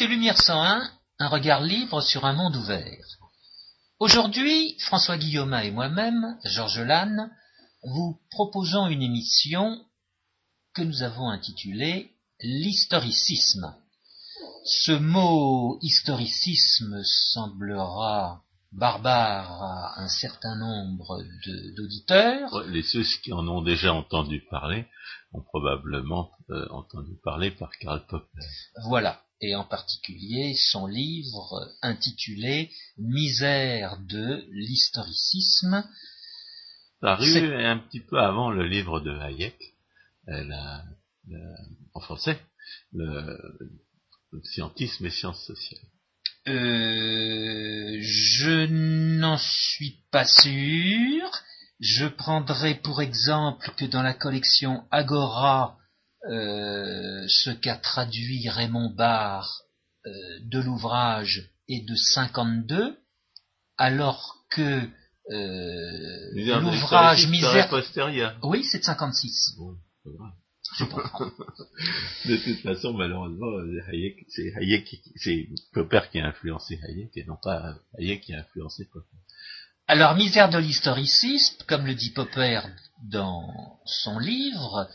Lumière 101, un regard libre sur un monde ouvert. Aujourd'hui, François Guillaume et moi-même, Georges Lannes, vous proposons une émission que nous avons intitulée L'historicisme. Ce mot historicisme semblera barbare à un certain nombre d'auditeurs. Les ceux qui en ont déjà entendu parler ont probablement euh, entendu parler par Karl Popper. Voilà, et en particulier son livre intitulé Misère de l'historicisme. Paru un petit peu avant le livre de Hayek, euh, en français, le, le scientisme et sciences sociales. Euh, je n'en suis pas sûr. Je prendrai pour exemple que dans la collection Agora, euh, ce qu'a traduit Raymond Barre euh, de l'ouvrage est de 52, alors que l'ouvrage Misère... Oui, c'est de 56. de toute façon, malheureusement, c'est Hayek, c'est Popper qui a influencé Hayek et non pas Hayek qui a influencé Popper. Alors, misère de l'historicisme, comme le dit Popper dans son livre,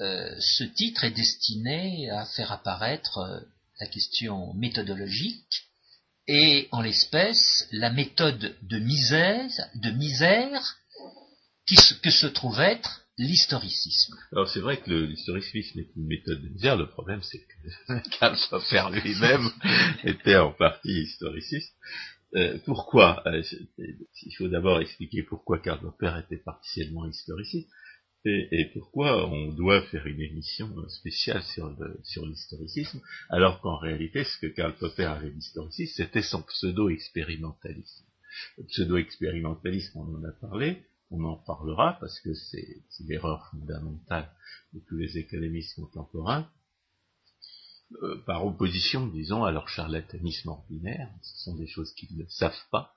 euh, ce titre est destiné à faire apparaître euh, la question méthodologique et, en l'espèce, la méthode de misère, de misère qui, que se trouve être l'historicisme. Alors c'est vrai que l'historicisme est une méthode de le problème c'est que Karl Popper lui-même était en partie historiciste. Euh, pourquoi euh, Il faut d'abord expliquer pourquoi Karl Popper était partiellement historiciste et, pourquoi on doit faire une émission spéciale sur, sur l'historicisme, alors qu'en réalité ce que Karl Popper avait d'historicisme, c'était son pseudo-expérimentalisme. Le pseudo-expérimentalisme, on en a parlé, on en parlera parce que c'est l'erreur fondamentale de tous les économistes contemporains, euh, par opposition, disons, à leur charlatanisme ordinaire. Ce sont des choses qu'ils ne savent pas.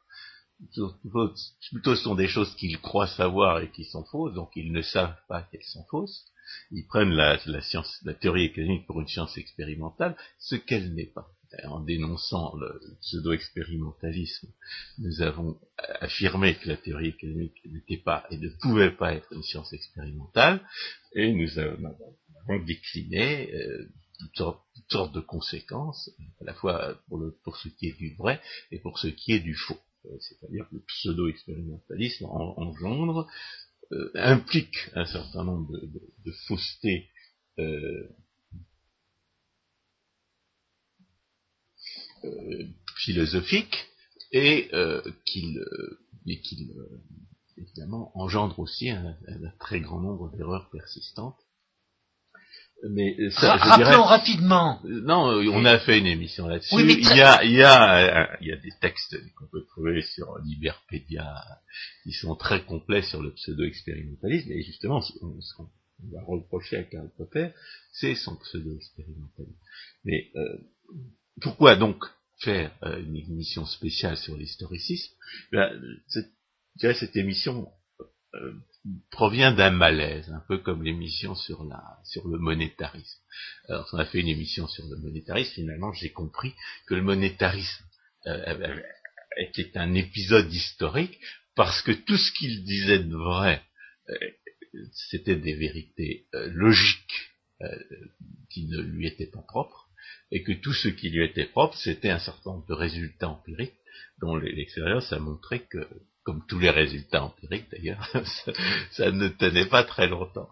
Plutôt, ce sont des choses qu'ils croient savoir et qui sont fausses, donc ils ne savent pas qu'elles sont fausses. Ils prennent la, science, la théorie économique pour une science expérimentale, ce qu'elle n'est pas en dénonçant le pseudo-expérimentalisme, nous avons affirmé que la théorie économique n'était pas et ne pouvait pas être une science expérimentale, et nous avons décliné euh, toutes, sortes, de conséquences, à la fois pour, ce qui est du vrai et pour ce qui est du faux. Euh, c'est-à-dire que le pseudo-expérimentalisme engendre, euh, implique un certain nombre de, faussetés Euh, philosophique et euh, qu'il euh, évidemment engendre aussi un, très grand nombre d'erreurs persistantes. Mais ça, je Rappelons rapidement. Non, on a fait une émission là-dessus. il, y a, il, y a, il y a des textes qu'on peut trouver sur Liberpedia qui sont très complets sur le pseudo-expérimentalisme. Et justement, ce qu'on va reprocher à Karl Popper, c'est son pseudo-expérimentalisme. Mais euh, pourquoi donc faire euh, une émission spéciale sur l'historicisme? Ben, cette, émission euh, provient d'un malaise, un peu comme l'émission sur le monétarisme. Alors, on a fait une émission sur le monétarisme, finalement, j'ai compris que le monétarisme euh, était un épisode historique parce que tout ce qu'il disait de vrai, c'était des vérités logiques qui ne lui étaient pas propres et que tout ce qui lui était propre, c'était un certain nombre de résultats empiriques dont l'expérience a montré que, comme tous les résultats empiriques d'ailleurs, ça, ne tenait pas très longtemps.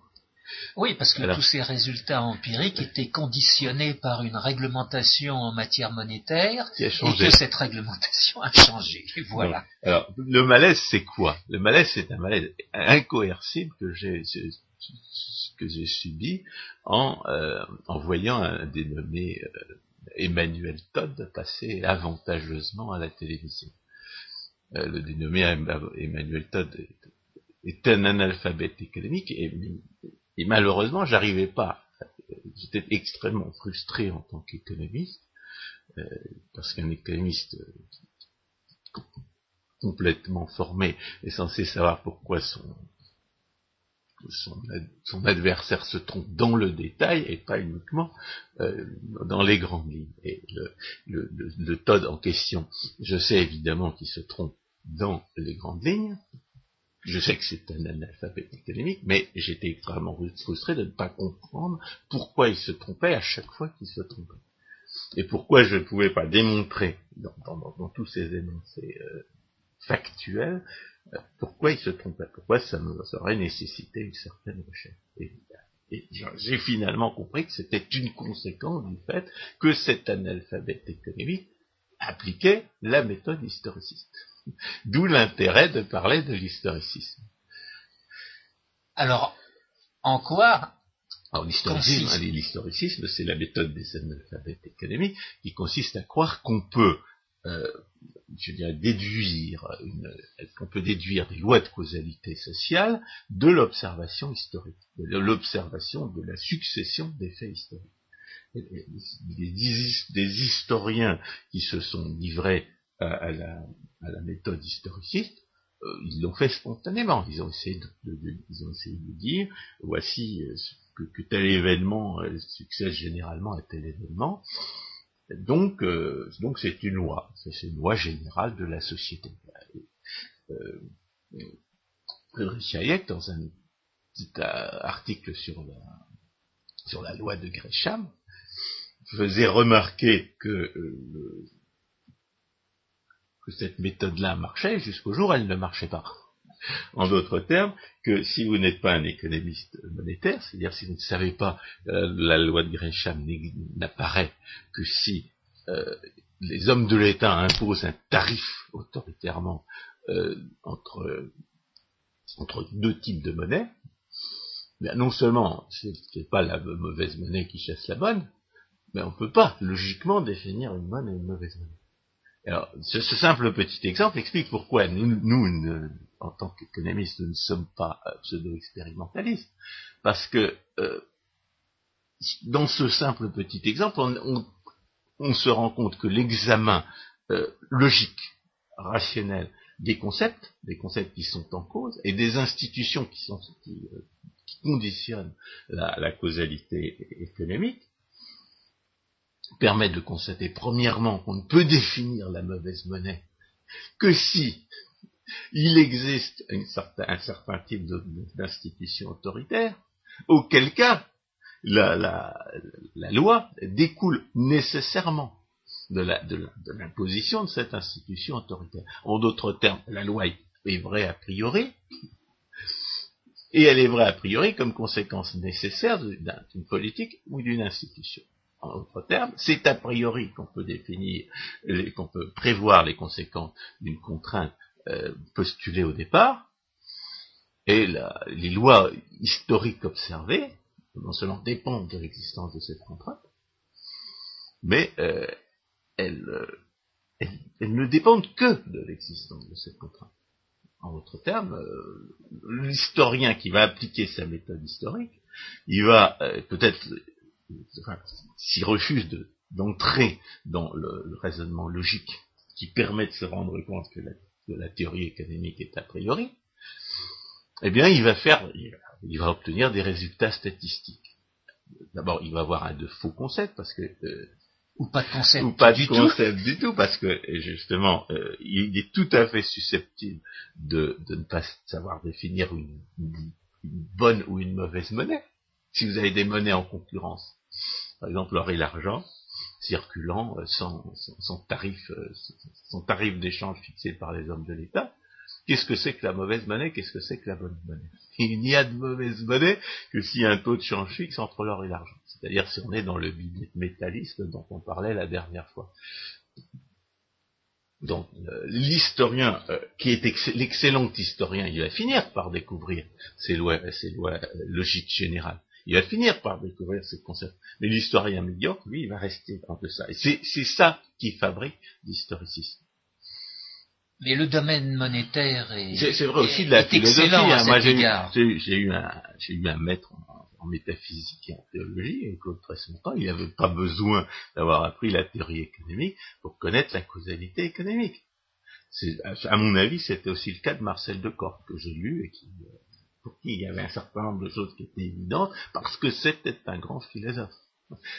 Oui, parce que tous ces résultats empiriques étaient conditionnés par une réglementation en matière monétaire et que cette réglementation a changé. Voilà. alors, le malaise, c'est quoi? Le malaise, c'est un malaise incoercible que j'ai que j'ai subi en, euh, en voyant un dénommé euh, Emmanuel Todd passer avantageusement à la télévision. Euh, le dénommé Emmanuel Todd est, un analphabète économique et, et malheureusement j'arrivais pas. J'étais extrêmement frustré en tant qu'économiste parce qu'un économiste complètement formé est censé savoir pourquoi son son, adversaire se trompe dans le détail et pas uniquement euh, dans les grandes lignes. Et le, le, Todd en question, je sais évidemment qu'il se trompe dans les grandes lignes. Je sais que c'est un analphabète économique, mais j'étais vraiment frustré de ne pas comprendre pourquoi il se trompait à chaque fois qu'il se trompait. Et pourquoi je ne pouvais pas démontrer dans, tous ces énoncés factuels pourquoi il se trompait, pourquoi ça, me, aurait nécessité une certaine recherche? Et, j'ai finalement compris que c'était une conséquence du fait que cet analphabète économique appliquait la méthode historiciste. D'où l'intérêt de parler de l'historicisme. Alors, en quoi alors l'historicisme, c'est la méthode des analphabètes économiques qui consiste à croire qu'on peut euh, je dirais, déduire une, qu'on peut déduire des lois de causalité sociale de l'observation historique, de l'observation de la succession des faits historiques. des, historiens qui se sont livrés à, la, méthode historiciste, euh, ils l'ont fait spontanément. Ils ont essayé de, ils ont essayé de dire, voici euh, que, tel événement succède généralement à tel événement, donc, euh, donc c'est une loi, c'est une loi générale de la société. Euh, Friedrich Hayek, dans un petit euh, article sur la, sur la loi de Gresham, faisait remarquer que, euh, que cette méthode-là marchait jusqu'au jour elle ne marchait pas. En d'autres termes, que si vous n'êtes pas un économiste monétaire, c'est-à-dire si vous ne savez pas, euh, la loi de Gresham n'apparaît que si euh, les hommes de l'État imposent un tarif autoritairement euh, entre, entre deux types de monnaie, mais non seulement ce n'est pas la mauvaise monnaie qui chasse la bonne, mais on ne peut pas logiquement définir une bonne et une mauvaise monnaie. Alors, ce, simple petit exemple explique pourquoi nous, nous en tant qu'économistes, nous ne sommes pas euh, pseudo-expérimentalistes, parce que euh, dans ce simple petit exemple, on, se rend compte que l'examen euh, logique, rationnel des concepts, des concepts qui sont en cause, et des institutions qui, qui, conditionnent la, causalité économique, permet de constater premièrement qu'on ne peut définir la mauvaise monnaie que si il existe un certain, type d'institution autoritaire, auquel cas la, loi découle nécessairement de l'imposition de, cette institution autoritaire. En d'autres termes, la loi est vraie a priori, et elle est vraie a priori comme conséquence nécessaire d'une politique ou d'une institution. En d'autres termes, c'est a priori qu'on peut définir, qu'on peut prévoir les conséquences d'une contrainte postulé au départ, et les lois historiques observées, non seulement dépendent de l'existence de cette contrainte, mais euh, euh, elles, ne dépendent que de l'existence de cette contrainte. En d'autres termes, l'historien qui va appliquer sa méthode historique, il va peut-être, s'il refuse d'entrer dans le, le, raisonnement logique qui permet de se rendre compte que la la théorie économique est a priori, eh bien, il va faire, il va obtenir des résultats statistiques. D'abord, il va avoir un de faux concepts parce que euh, ou pas de concept ou pas du concept tout. du tout parce que justement, euh, il est tout à fait susceptible de, ne pas savoir définir une, bonne ou une mauvaise monnaie. Si vous avez des monnaies en concurrence, par exemple l'or et l'argent, circulant euh, sans, tarif, euh, sans tarif d'échange fixé par les hommes de l'État. Qu'est-ce que c'est que la mauvaise monnaie? Qu'est-ce que c'est que la bonne monnaie? Il n'y a de mauvaise monnaie que s'il y a un taux de change fixe entre l'or et l'argent. C'est-à-dire si on est dans le métallisme dont on parlait la dernière fois. Donc euh, l'historien, qui est l'excellent historien, il va finir par découvrir ces lois, ces lois logiques générales il va finir par découvrir ce concept. Mais l'historien médiocre, lui, il va rester dans ça. Et c'est ça qui fabrique l'historicisme. Mais le domaine monétaire est. C'est vrai aussi de la philosophie. Hein. Moi, j'ai eu, eu, un maître en, métaphysique et en théologie, et Claude temps, il n'avait pas besoin d'avoir appris la théorie économique pour connaître la causalité économique. À mon avis, c'était aussi le cas de Marcel Decorte, que j'ai lu et qui, pour qui il y avait un certain nombre de choses qui étaient évidentes, parce que c'était un grand philosophe.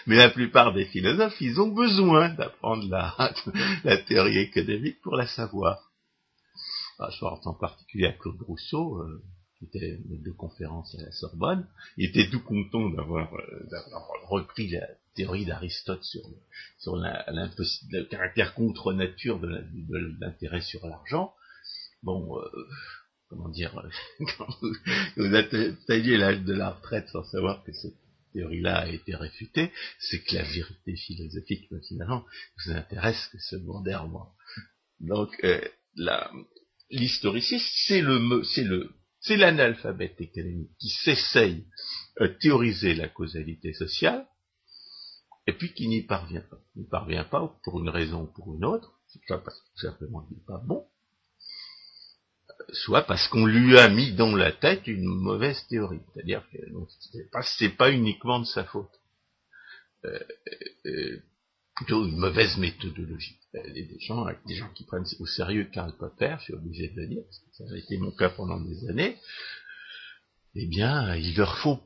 Mais la plupart des philosophes, ils ont besoin d'apprendre la, la théorie économique pour la savoir. je pense en particulier à Claude Rousseau, euh, qui était de conférence à la Sorbonne, il était tout content d'avoir euh, repris la théorie d'Aristote sur, sur la, le caractère contre-nature de l'intérêt sur l'argent. Bon, euh, comment dire, quand vous, vous atteignez l'âge de la retraite sans savoir que cette théorie-là a été réfutée, c'est que la vérité philosophique, finalement, vous intéresse que secondairement. Donc, euh, l'historiciste, c'est le, c'est le, c'est l'analphabète économique qui s'essaye à théoriser la causalité sociale, et puis qui n'y parvient pas. Il n'y parvient pas pour une raison ou pour une autre, c'est pas parce que tout simplement il n'est pas bon, soit parce qu'on lui a mis dans la tête une mauvaise théorie. C'est-à-dire que c'est pas, pas uniquement de sa faute. Euh, euh, plutôt une mauvaise méthodologie. Gens, des gens qui prennent au sérieux Karl Popper, je suis obligé de le dire, parce que ça a été mon cas pendant des années, eh bien, il leur faut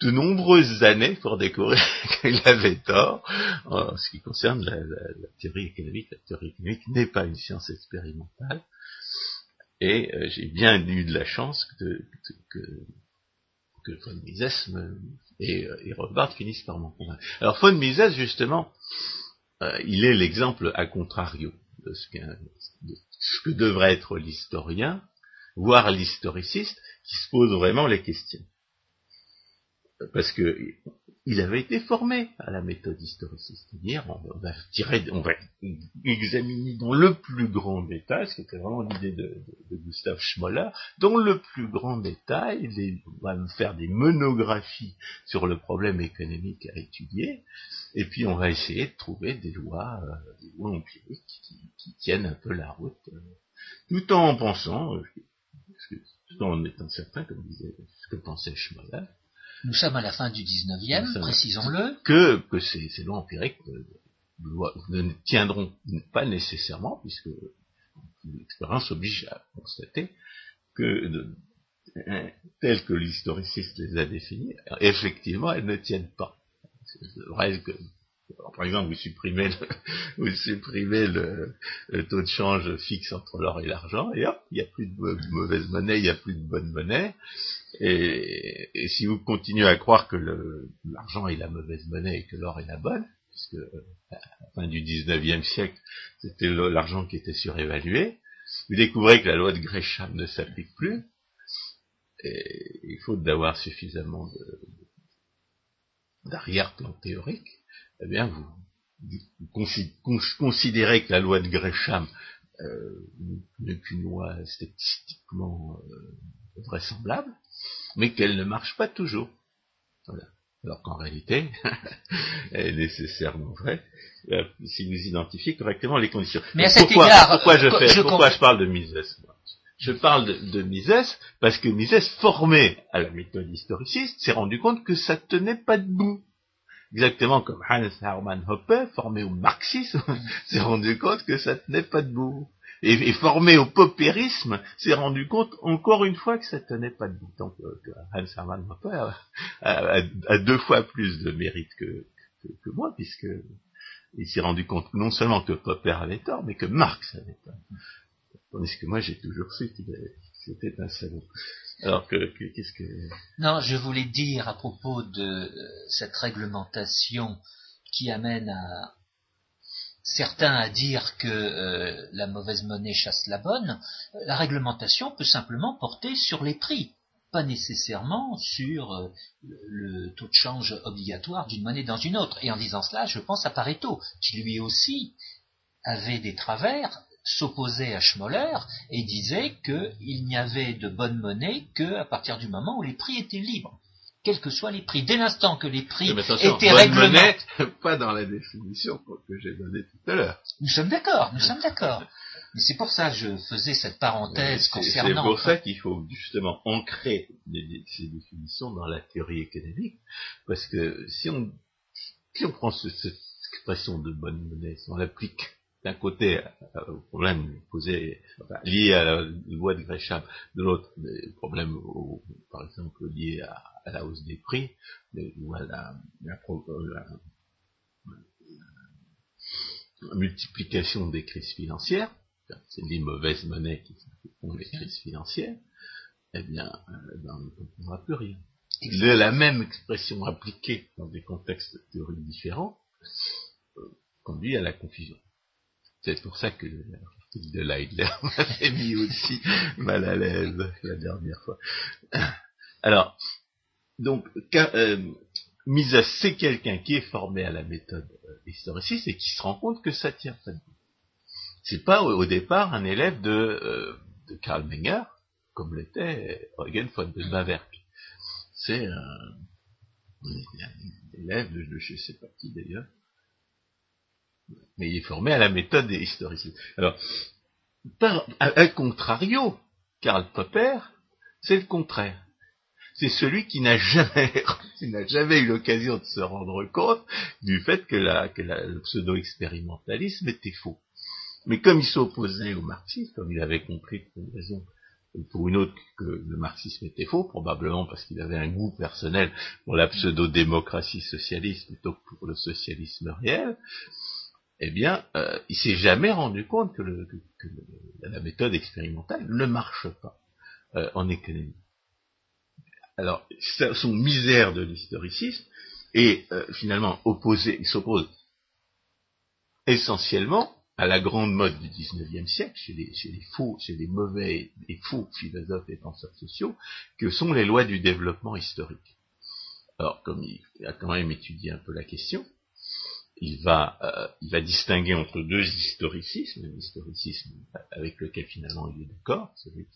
de nombreuses années pour découvrir qu'il avait tort en ce qui concerne la théorie économique. La théorie économique n'est pas une science expérimentale, et euh, j'ai bien eu de la chance que, que, von Mises et, euh, et finissent par m'en convaincre. Alors von Mises, justement, euh, il est l'exemple à contrario de ce, de ce que devrait être l'historien, voire l'historiciste, qui se pose vraiment les questions. Parce que il avait été formé à la méthode historiciste. On va tirer, on va examiner dans le plus grand détail, ce qui était vraiment l'idée de, de, Gustav Schmoller, dans le plus grand détail, on va faire des monographies sur le problème économique à étudier, et puis on va essayer de trouver des lois, euh, des lois empiriques qui, tiennent un peu la route, euh, tout en pensant, euh, tout en étant certain, comme disait ce que pensait Schmoller, nous sommes à la fin du 19e, précisons-le. Que, que ces, ces lois empiriques ne tiendront pas nécessairement, puisque l'expérience oblige à constater que, de, telles que l'historiciste les a définies, effectivement, elles ne tiennent pas. C'est vrai que par exemple, vous supprimez le, vous supprimez le, taux de change fixe entre l'or et l'argent, et hop, il n'y a plus de mauvaise monnaie, il n'y a plus de bonne monnaie. Et, si vous continuez à croire que l'argent est la mauvaise monnaie et que l'or est la bonne, puisque à la fin du 19e siècle, c'était l'argent qui était surévalué, vous découvrez que la loi de Gresham ne s'applique plus, et il faut d'avoir suffisamment d'arrière-plan théorique eh bien, vous, considérez que la loi de Gresham euh, n'est qu'une loi statistiquement euh, vraisemblable, mais qu'elle ne marche pas toujours. Alors qu'en réalité, elle est nécessairement vraie euh, si vous identifiez correctement les conditions. Mais à cet pourquoi, égard, pourquoi je, fais, je pourquoi je parle de Mises? Je parle de, de Mises parce que Mises, formé à la méthode historiciste, s'est rendu compte que ça tenait pas debout exactement comme Hans Hermann Hoppe, formé au marxisme, s'est rendu compte que ça tenait pas debout. Et, formé au popérisme, s'est rendu compte encore une fois que ça tenait pas debout. Donc Hans Hermann Hoppe a, deux fois plus de mérite que, que, moi, puisque il s'est rendu compte non seulement que Popper avait tort, mais que Marx avait tort. Tandis que moi j'ai toujours su qu'il c'était un salaud. Alors que, qu'est-ce que... Non, je voulais dire à propos de euh, cette réglementation qui amène à certains à dire que euh, la mauvaise monnaie chasse la bonne, la réglementation peut simplement porter sur les prix, pas nécessairement sur euh, le taux de change obligatoire d'une monnaie dans une autre. Et en disant cela, je pense à Pareto, qui lui aussi avait des travers s'opposait à Schmoller et disait qu'il n'y avait de bonne monnaie qu'à partir du moment où les prix étaient libres, quels que soient les prix. Dès l'instant que les prix étaient réglementés, pas dans la définition que j'ai donnée tout à l'heure. Nous sommes d'accord, nous sommes d'accord. Mais c'est pour ça que je faisais cette parenthèse concernant. C'est pour ça qu'il faut justement ancrer ces définitions dans la théorie économique, parce que si on, si on prend cette expression de bonne monnaie, si on l'applique d'un côté au problème posé, lié à la loi de Gresham, de l'autre, des problèmes, par exemple, liés à, la hausse des prix, ou à la, multiplication des crises financières, c'est les mauvaises monnaies qui font les crises financières, eh bien, euh, ben, on ne comprendra plus rien. la même expression appliquée dans des contextes théoriques différents euh, conduit à la confusion. C'est pour ça que l'article de Leidler m'avait mis aussi mal à l'aise la dernière fois. Alors, donc, euh, Mises, c'est quelqu'un qui est formé à la méthode euh, historiciste et qui se rend compte que ça tient pas debout. C'est pas au, départ un élève de, euh, de Karl Menger, comme l'était Eugen von de Baverk. C'est un, élève de, je sais pas qui d'ailleurs, mais il est formé à la méthode historiciste. Alors, par, à, contrario, Karl Popper, c'est le contraire c'est celui qui n'a jamais, jamais eu l'occasion de se rendre compte du fait que, le pseudo-expérimentalisme était faux. Mais comme il s'opposait au marxisme, comme il avait compris pour une raison pour une autre que le marxisme était faux, probablement parce qu'il avait un goût personnel pour la pseudo-démocratie socialiste plutôt que pour le socialisme réel, eh bien, euh, il s'est jamais rendu compte que, la méthode expérimentale ne marche pas euh, en économie alors, son misère de l'historicisme est euh, finalement opposé, il s'oppose essentiellement à la grande mode du XIXe siècle, chez les, faux, chez les mauvais et faux philosophes et penseurs sociaux, que sont les lois du développement historique. Alors, comme il a quand même étudié un peu la question, il va, euh, il va distinguer entre deux historicismes, l'historicisme avec lequel finalement il est d'accord, celui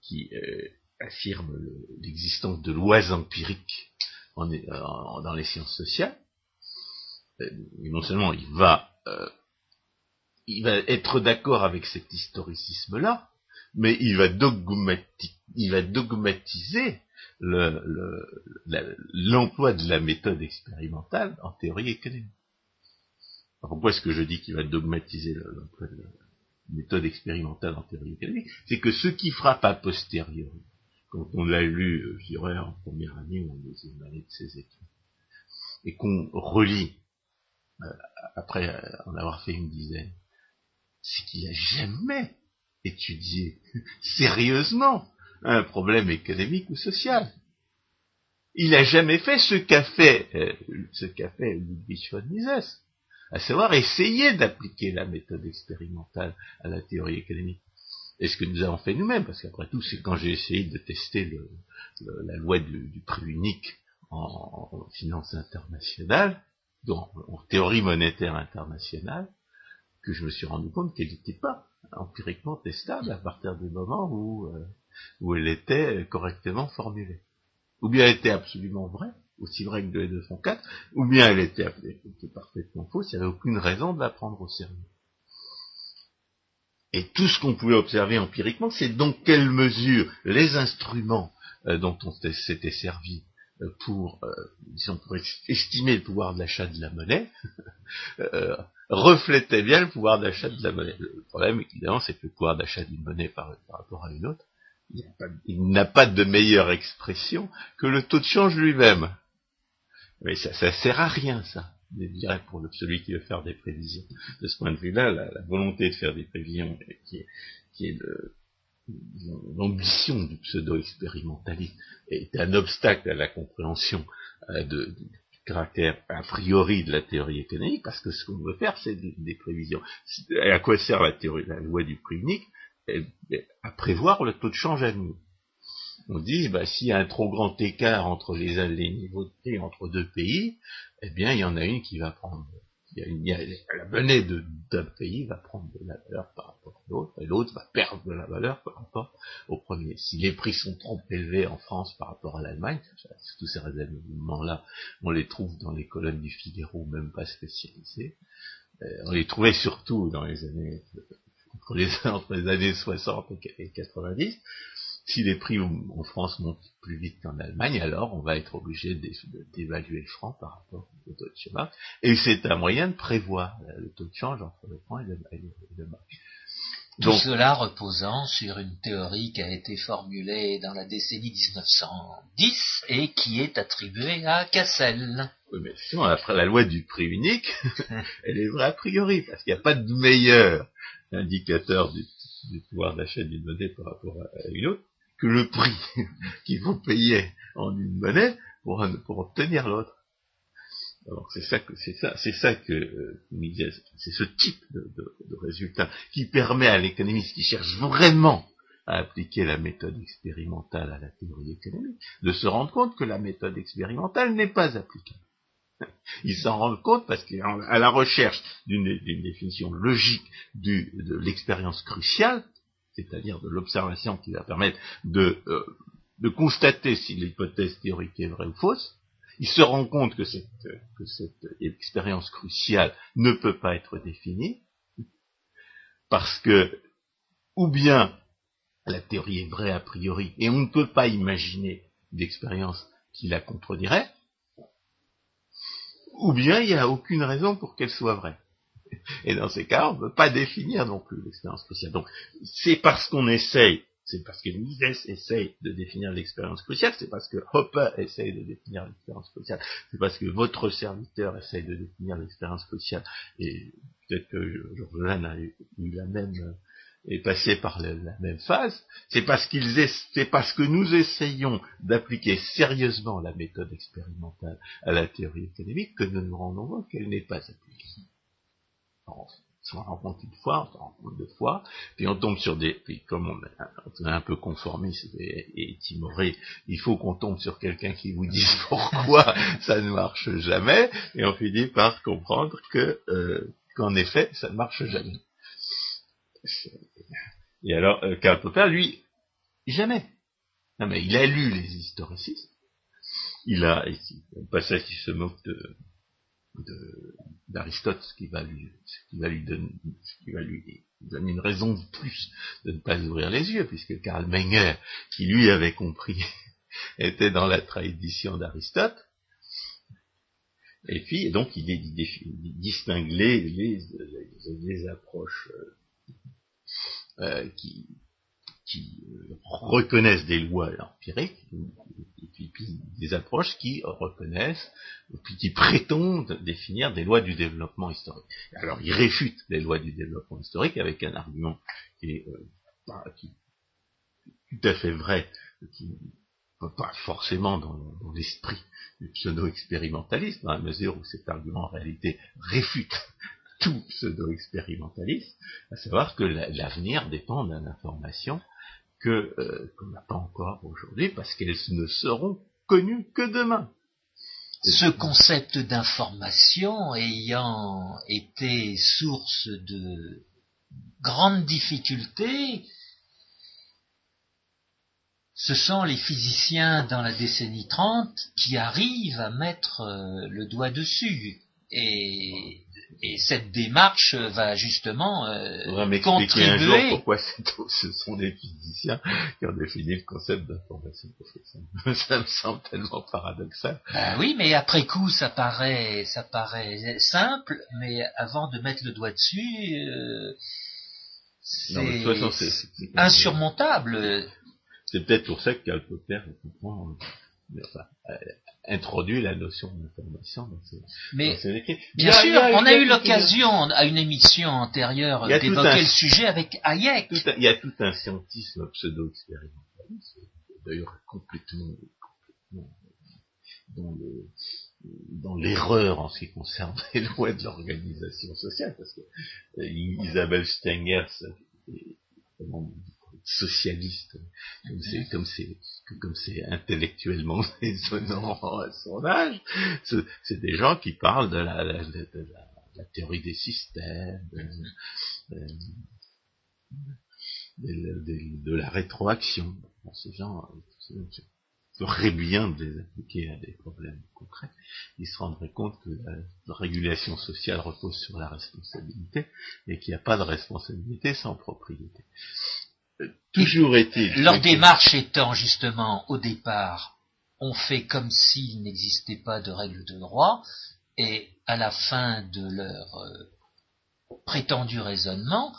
qui, euh, affirme l'existence de lois empiriques dans les sciences sociales. Euh, non seulement il va, être d'accord avec cet historicisme-là, mais il va, il va dogmatiser l'emploi de la méthode expérimentale en théorie économique. Pourquoi est-ce que je dis qu'il va dogmatiser la méthode expérimentale en théorie économique C'est que ce qui frappe a posteriori, quand on l'a lu, euh, je en première année ou en deuxième année de ses études, et qu'on relit euh, après euh, en avoir fait une dizaine, c'est qu'il n'a jamais étudié sérieusement un problème économique ou social. Il n'a jamais fait ce qu'a fait, ce qu'a fait Ludwig von Mises, à savoir essayer d'appliquer la méthode expérimentale à la théorie économique et ce que nous avons fait nous-mêmes, parce qu'après tout, c'est quand j'ai essayé de tester la loi du, prix unique en, finance internationale, donc en théorie monétaire internationale, que je me suis rendu compte qu'elle n'était pas empiriquement testable à partir du moment où, euh, où elle était correctement formulée. Ou bien elle était absolument vraie, aussi vraie que 2 et 2 font 4, ou bien elle était, elle parfaitement fausse, il n'y avait aucune raison de la prendre au sérieux. Et tout ce qu'on pouvait observer empiriquement, c'est dans quelle mesure les instruments euh, dont on s'était servi euh, pour, euh, pour estimer le pouvoir d'achat de la monnaie, reflétaient bien le pouvoir d'achat de la monnaie. Le problème, évidemment, c'est que le pouvoir d'achat d'une monnaie par, rapport à une autre, il n'a pas, de meilleure expression que le taux de change lui-même. Mais ça, ça sert à rien, ça je dirais pour celui qui veut faire des prévisions. De ce point de vue-là, la, volonté de faire des prévisions, qui est, qui l'ambition du pseudo-expérimentalisme, est un obstacle à la compréhension euh, du caractère a priori de la théorie économique, parce que ce qu'on veut faire, c'est des, prévisions. À quoi sert la théorie, la loi du prix unique? À prévoir le taux de change à nous on dit, bah, s'il y a un trop grand écart entre les, niveaux de prix entre deux pays, eh bien, il y en a une qui va prendre, il y a la monnaie d'un pays va prendre de la valeur par rapport à l'autre, et l'autre va perdre de la valeur par rapport au premier. Si les prix sont trop élevés en France par rapport à l'Allemagne, tous ces raisonnements-là, on les trouve dans les colonnes du Figaro, même pas spécialisées. Euh, on les trouvait surtout dans les années, entre les années 60 et 90 si les prix en France montent plus vite qu'en Allemagne, alors on va être obligé d'évaluer le franc par rapport au taux de chemin. Et c'est un moyen de prévoir le taux de change entre le franc et le, et Tout cela reposant sur une théorie qui a été formulée dans la décennie 1910 et qui est attribuée à Cassel. Oui, mais sinon, après la loi du prix unique, elle est vraie a priori, parce qu'il n'y a pas de meilleur indicateur du, pouvoir d'achat d'une monnaie par rapport à une autre que le prix qu'il faut payer en une monnaie pour, pour obtenir l'autre. Alors c'est ça que c'est ça, c'est ça que euh, c'est ce type de, de, résultat qui permet à l'économiste qui cherche vraiment à appliquer la méthode expérimentale à la théorie économique, de se rendre compte que la méthode expérimentale n'est pas applicable. Il s'en rend compte parce qu'à la recherche d'une définition logique du, de l'expérience cruciale, c'est-à-dire de l'observation qui va permettre de, euh, de constater si l'hypothèse théorique est vraie ou fausse, il se rend compte que cette expérience cruciale ne peut pas être définie, parce que, ou bien la théorie est vraie a priori, et on ne peut pas imaginer d'expérience qui la contredirait, ou bien il n'y a aucune raison pour qu'elle soit vraie. Et dans ces cas, on ne peut pas définir non plus l'expérience cruciale. Donc, c'est parce qu'on essaye, c'est parce que Mises essaye de définir l'expérience cruciale, c'est parce que Hopper essaye de définir l'expérience cruciale, c'est parce que votre serviteur essaye de définir l'expérience cruciale, et peut-être que Georges a eu, la même, euh, est passé par la, même phase, c'est parce qu'ils c'est parce que nous essayons d'appliquer sérieusement la méthode expérimentale à la théorie économique que nous nous rendons compte qu'elle n'est pas appliquée on se rend compte une fois, on se rend compte deux fois, puis on tombe sur des, puis comme on est, un peu conformiste et, timoré, il faut qu'on tombe sur quelqu'un qui vous dise pourquoi ça ne marche jamais, et on finit par comprendre que, euh, qu'en effet, ça ne marche jamais. Et alors, euh, Karl Popper, lui, jamais. Non mais il a lu les historicistes, il a, un passage qui se moque de, d'Aristote, qui va lui, donner, une raison de plus de ne pas ouvrir les yeux, puisque Karl Menger, qui lui avait compris, était dans la tradition d'Aristote, et puis, donc, il, il distingue les, les, approches euh, euh, qui, qui euh, reconnaissent des lois empiriques, et puis, des approches qui reconnaissent, puis qui prétendent définir des lois du développement historique. Alors, ils réfutent les lois du développement historique avec un argument qui est, euh, tout à fait vrai, qui pas forcément dans, l'esprit du pseudo-expérimentalisme, dans la mesure où cet argument en réalité réfute tout pseudo-expérimentalisme, à savoir que l'avenir dépend d'une information que euh, qu'on n'a pas encore aujourd'hui parce qu'elles ne seront connues que demain. Ce concept d'information ayant été source de grandes difficultés, ce sont les physiciens dans la décennie 30 qui arrivent à mettre euh, le doigt dessus. Et et cette démarche va justement euh, contribuer. un jour pourquoi ce sont des physiciens qui ont défini le concept d'information ça, me semble tellement paradoxal. Ben oui, mais après coup, ça paraît, ça paraît simple, mais avant de mettre le doigt dessus, euh, c'est insurmontable. C'est peut-être pour ça que Popper comprend. Enfin, euh, introduit la notion d'information dans Mais, Bien sûr, on a eu l'occasion à une émission antérieure d'évoquer le sujet avec Hayek. il y a tout un scientisme pseudo-expérimentaliste, d'ailleurs complètement, dans l'erreur en ce qui concerne les lois de l'organisation sociale, parce que euh, Isabelle Stengers socialiste, comme c'est comme c'est intellectuellement étonnant à son âge, c'est des gens qui parlent de la, la, théorie des systèmes, de, la rétroaction. ces gens feraient bien de les appliquer à des problèmes concrets. Ils se rendraient compte que la régulation sociale repose sur la responsabilité et qu'il n'y a pas de responsabilité sans propriété. Toujours est-il. Leur démarche étant justement au départ, on fait comme s'il n'existait pas de règles de droit, et à la fin de leur euh, prétendu raisonnement,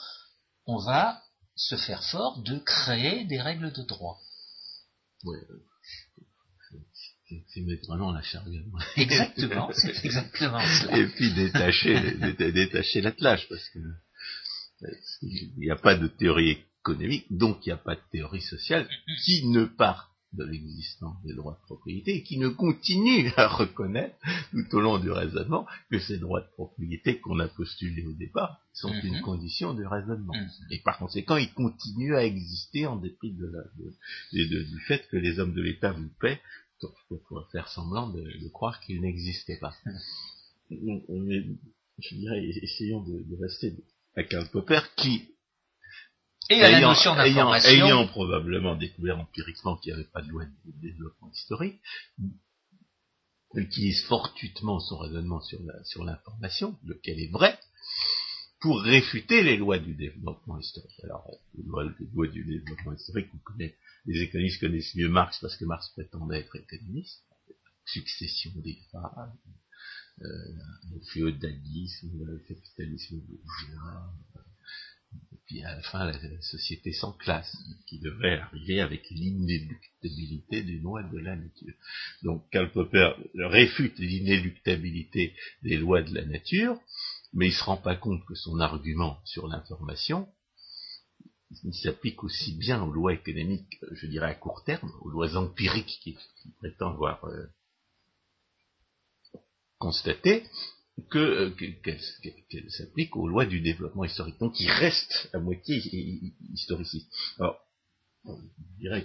on va se faire fort de créer des règles de droit. Ouais, c'est mettre vraiment la charge. Exactement, c'est exactement cela. Et puis détacher, dé- détacher l'attelage, parce que euh, il n'y a pas de théorie économique, donc il n'y a pas de théorie sociale qui ne part de l'existence des droits de propriété et qui ne continue à reconnaître tout au long du raisonnement que ces droits de propriété qu'on a postulés au départ sont Mhm. une condition du raisonnement. Mhm. Et par conséquent, ils continuent à exister en dépit de la, de- de- de- du fait que les hommes de l'État vous paient pour, faire semblant de, de croire qu'ils n'existaient pas. Est, je dirais, essayons de, de rester à Karl Popper qui, Et ayant, notion ayant, d'information, ayant probablement découvert empiriquement qu'il n'y avait pas de loi de développement historique, utilise fortuitement son raisonnement sur la- sur l'information, lequel est vrai, pour réfuter les lois du développement historique. Alors, les lois, les lois du développement historique, on connaît, les économistes connaissent mieux Marx parce que Marx prétendait être économiste. Succession des femmes, euh, le féodalisme, le capitalisme bourgeois, puis à la fin la, société sans classe, qui devrait arriver avec l'inéluctabilité des lois de la nature. Donc Karl Popper réfute l'inéluctabilité des lois de la nature, mais il se rend pas compte que son argument sur l'information il s'applique aussi bien aux lois économiques, je dirais à court terme, aux lois empiriques qu'il qu'il prétend avoir euh, constatées, que, euh, que- qu'elles qu'elles- qu'elles s'appliquent aux lois du développement historique. Donc il reste à moitié hi- hi- historiciste. Alors,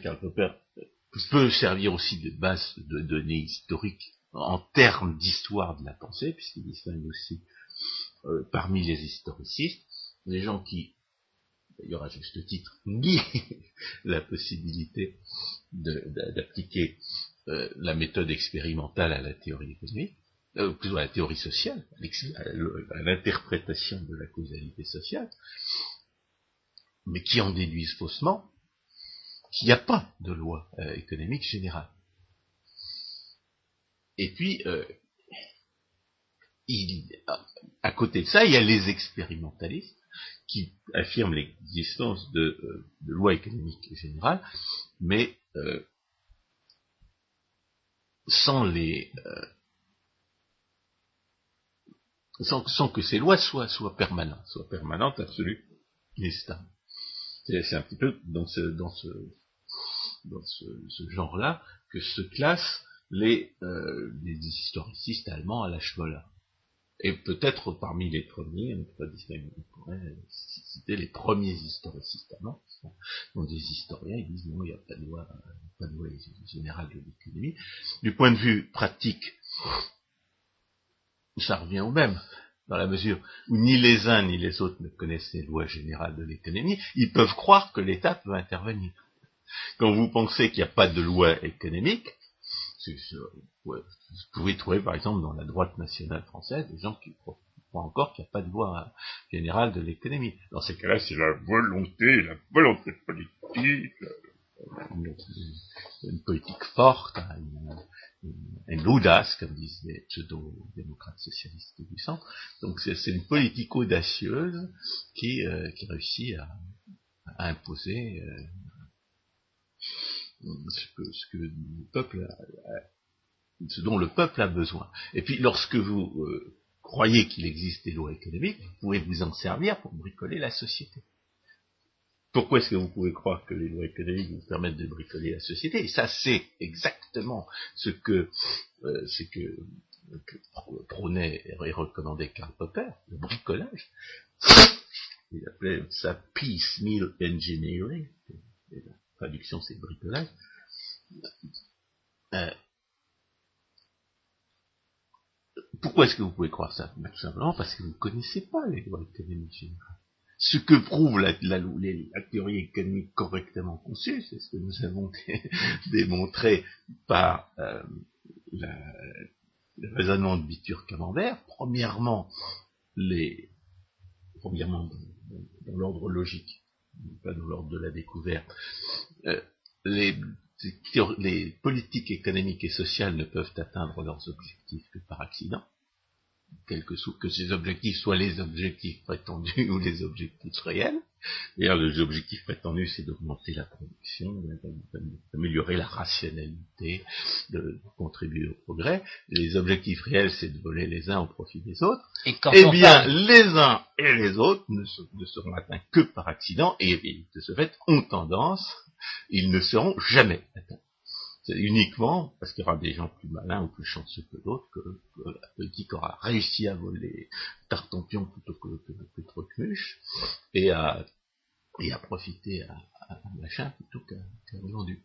Karl Popper euh, peut servir aussi de base de données historiques en termes d'histoire de la pensée, puisqu'il distingue aussi euh, parmi les historicistes des gens qui, d'ailleurs à juste titre, nient la possibilité d'appliquer euh, la méthode expérimentale à la théorie économique, euh, plutôt à la théorie sociale, à le- à l'interprétation de la causalité sociale, mais qui en déduisent faussement qu'il n'y a pas de loi euh, économique générale. Et puis, euh, à, côté de ça, il y a les expérimentalistes qui affirment l'existence de, euh, de lois économiques générales, mais euh, sans les euh, sans, que ces lois soient, permanentes, soient permanentes, absolues. C'est un petit peu dans ce, genre-là que se classent les, euh, les historicistes allemands à la Schmoller. Et peut-être parmi les premiers, on pourrait, citer les premiers historicistes allemands, qui sont des historiens, ils disent non, il n'y a pas de loi, pas de loi générale de l'économie. Du point de vue pratique, ça revient au même, dans la mesure où ni les uns ni les autres ne connaissent les lois générales de l'économie, ils peuvent croire que l'État peut intervenir. Quand vous pensez qu'il n'y a pas de loi économique, vous pouvez trouver par exemple dans la droite nationale française des gens qui croient encore qu'il n'y a pas de loi générale de l'économie. Dans ces cas-là, c'est la volonté, la volonté politique, une, une politique forte, hein, une, une- audace, comme disent les pseudo-démocrates socialistes du centre. Donc c'est une politique audacieuse qui, euh, qui réussit à, à imposer euh, ce, que, ce que le peuple a- ce dont le peuple a besoin. Et puis lorsque vous euh, croyez qu'il existe des lois économiques, vous pouvez vous en servir pour bricoler la société. Pourquoi est-ce que vous pouvez croire que les lois économiques vous permettent de bricoler la société? Et ça, c'est exactement ce que, euh, ce que, prônait et recommandait Karl Popper, le bricolage. Il appelait ça piecemeal engineering. La traduction, c'est bricolage. Euh, pourquoi est-ce que vous pouvez croire ça? Ben, Tout simplement parce que vous ne connaissez pas les lois économiques générales. Ce que prouve la, théorie économique correctement conçue, c'est ce que nous avons dé- démontré par euh, le raisonnement de Bitur-Camembert. Premièrement, les, premièrement dans, l'ordre logique, pas dans l'ordre de la découverte. Euh, les politiques économiques et sociales ne peuvent atteindre leurs objectifs que par accident quelque que, que ces objectifs soient les objectifs prétendus ou les objectifs réels. D'ailleurs, les objectifs prétendus, c'est d'augmenter la production, d'améliorer la rationalité, de contribuer au progrès. Les objectifs réels, c'est de voler les uns au profit des autres. Et eh bien, les uns et les autres ne, ne, seront atteints que par accident, et, et de ce fait, ont tendance, ils ne seront jamais atteints. C'est uniquement parce qu'il y aura des gens plus malins ou plus chanceux que d'autres que, la politique aura réussi à voler Tartampion plutôt que, que, que et à, et à profiter à, à, machin plutôt qu'à vendu.